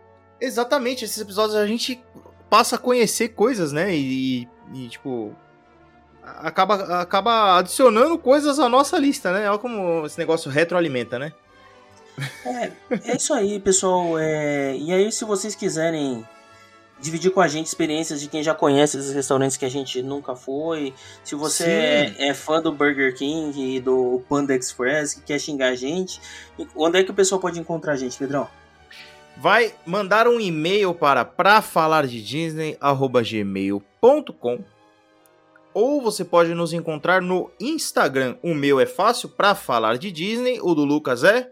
Exatamente, esses episódios a gente passa a conhecer coisas, né? E, e, tipo. Acaba, acaba adicionando coisas à nossa lista, né? Olha como esse negócio retroalimenta, né? É, é isso aí, pessoal. É, e aí, se vocês quiserem dividir com a gente experiências de quem já conhece esses restaurantes que a gente nunca foi. Se você é, é, fã do Burger King e do Panda Express, que quer xingar a gente, onde é que o pessoal pode encontrar a gente, Pedrão? Vai mandar um e-mail para pra falar de Disney@gmail.com ou você pode nos encontrar no Instagram. O meu é fácil para falar de Disney, o do Lucas é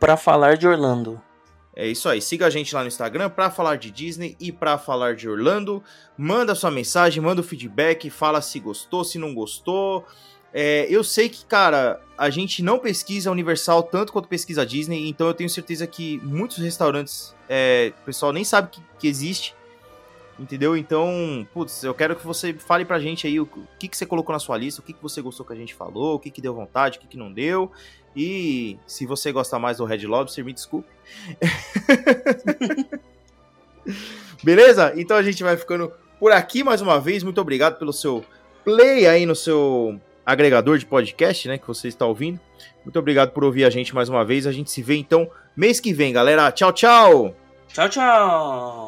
para falar de Orlando. É isso aí. Siga a gente lá no Instagram para falar de Disney e para falar de Orlando. Manda sua mensagem, manda o feedback, fala se gostou, se não gostou. É, eu sei que, cara, a gente não pesquisa Universal tanto quanto pesquisa Disney, então eu tenho certeza que muitos restaurantes, é, o pessoal nem sabe que, que existe. Entendeu? Então, putz, eu quero que você fale pra gente aí o que, que você colocou na sua lista, o que, que você gostou que a gente falou, o que, que deu vontade, o que, que não deu. E se você gosta mais do Red Lobster, me desculpe. Beleza? Então a gente vai ficando por aqui mais uma vez. Muito obrigado pelo seu play aí no seu agregador de podcast, né, que você está ouvindo. Muito obrigado por ouvir a gente mais uma vez. A gente se vê então mês que vem, galera. Tchau, tchau. Tchau, tchau.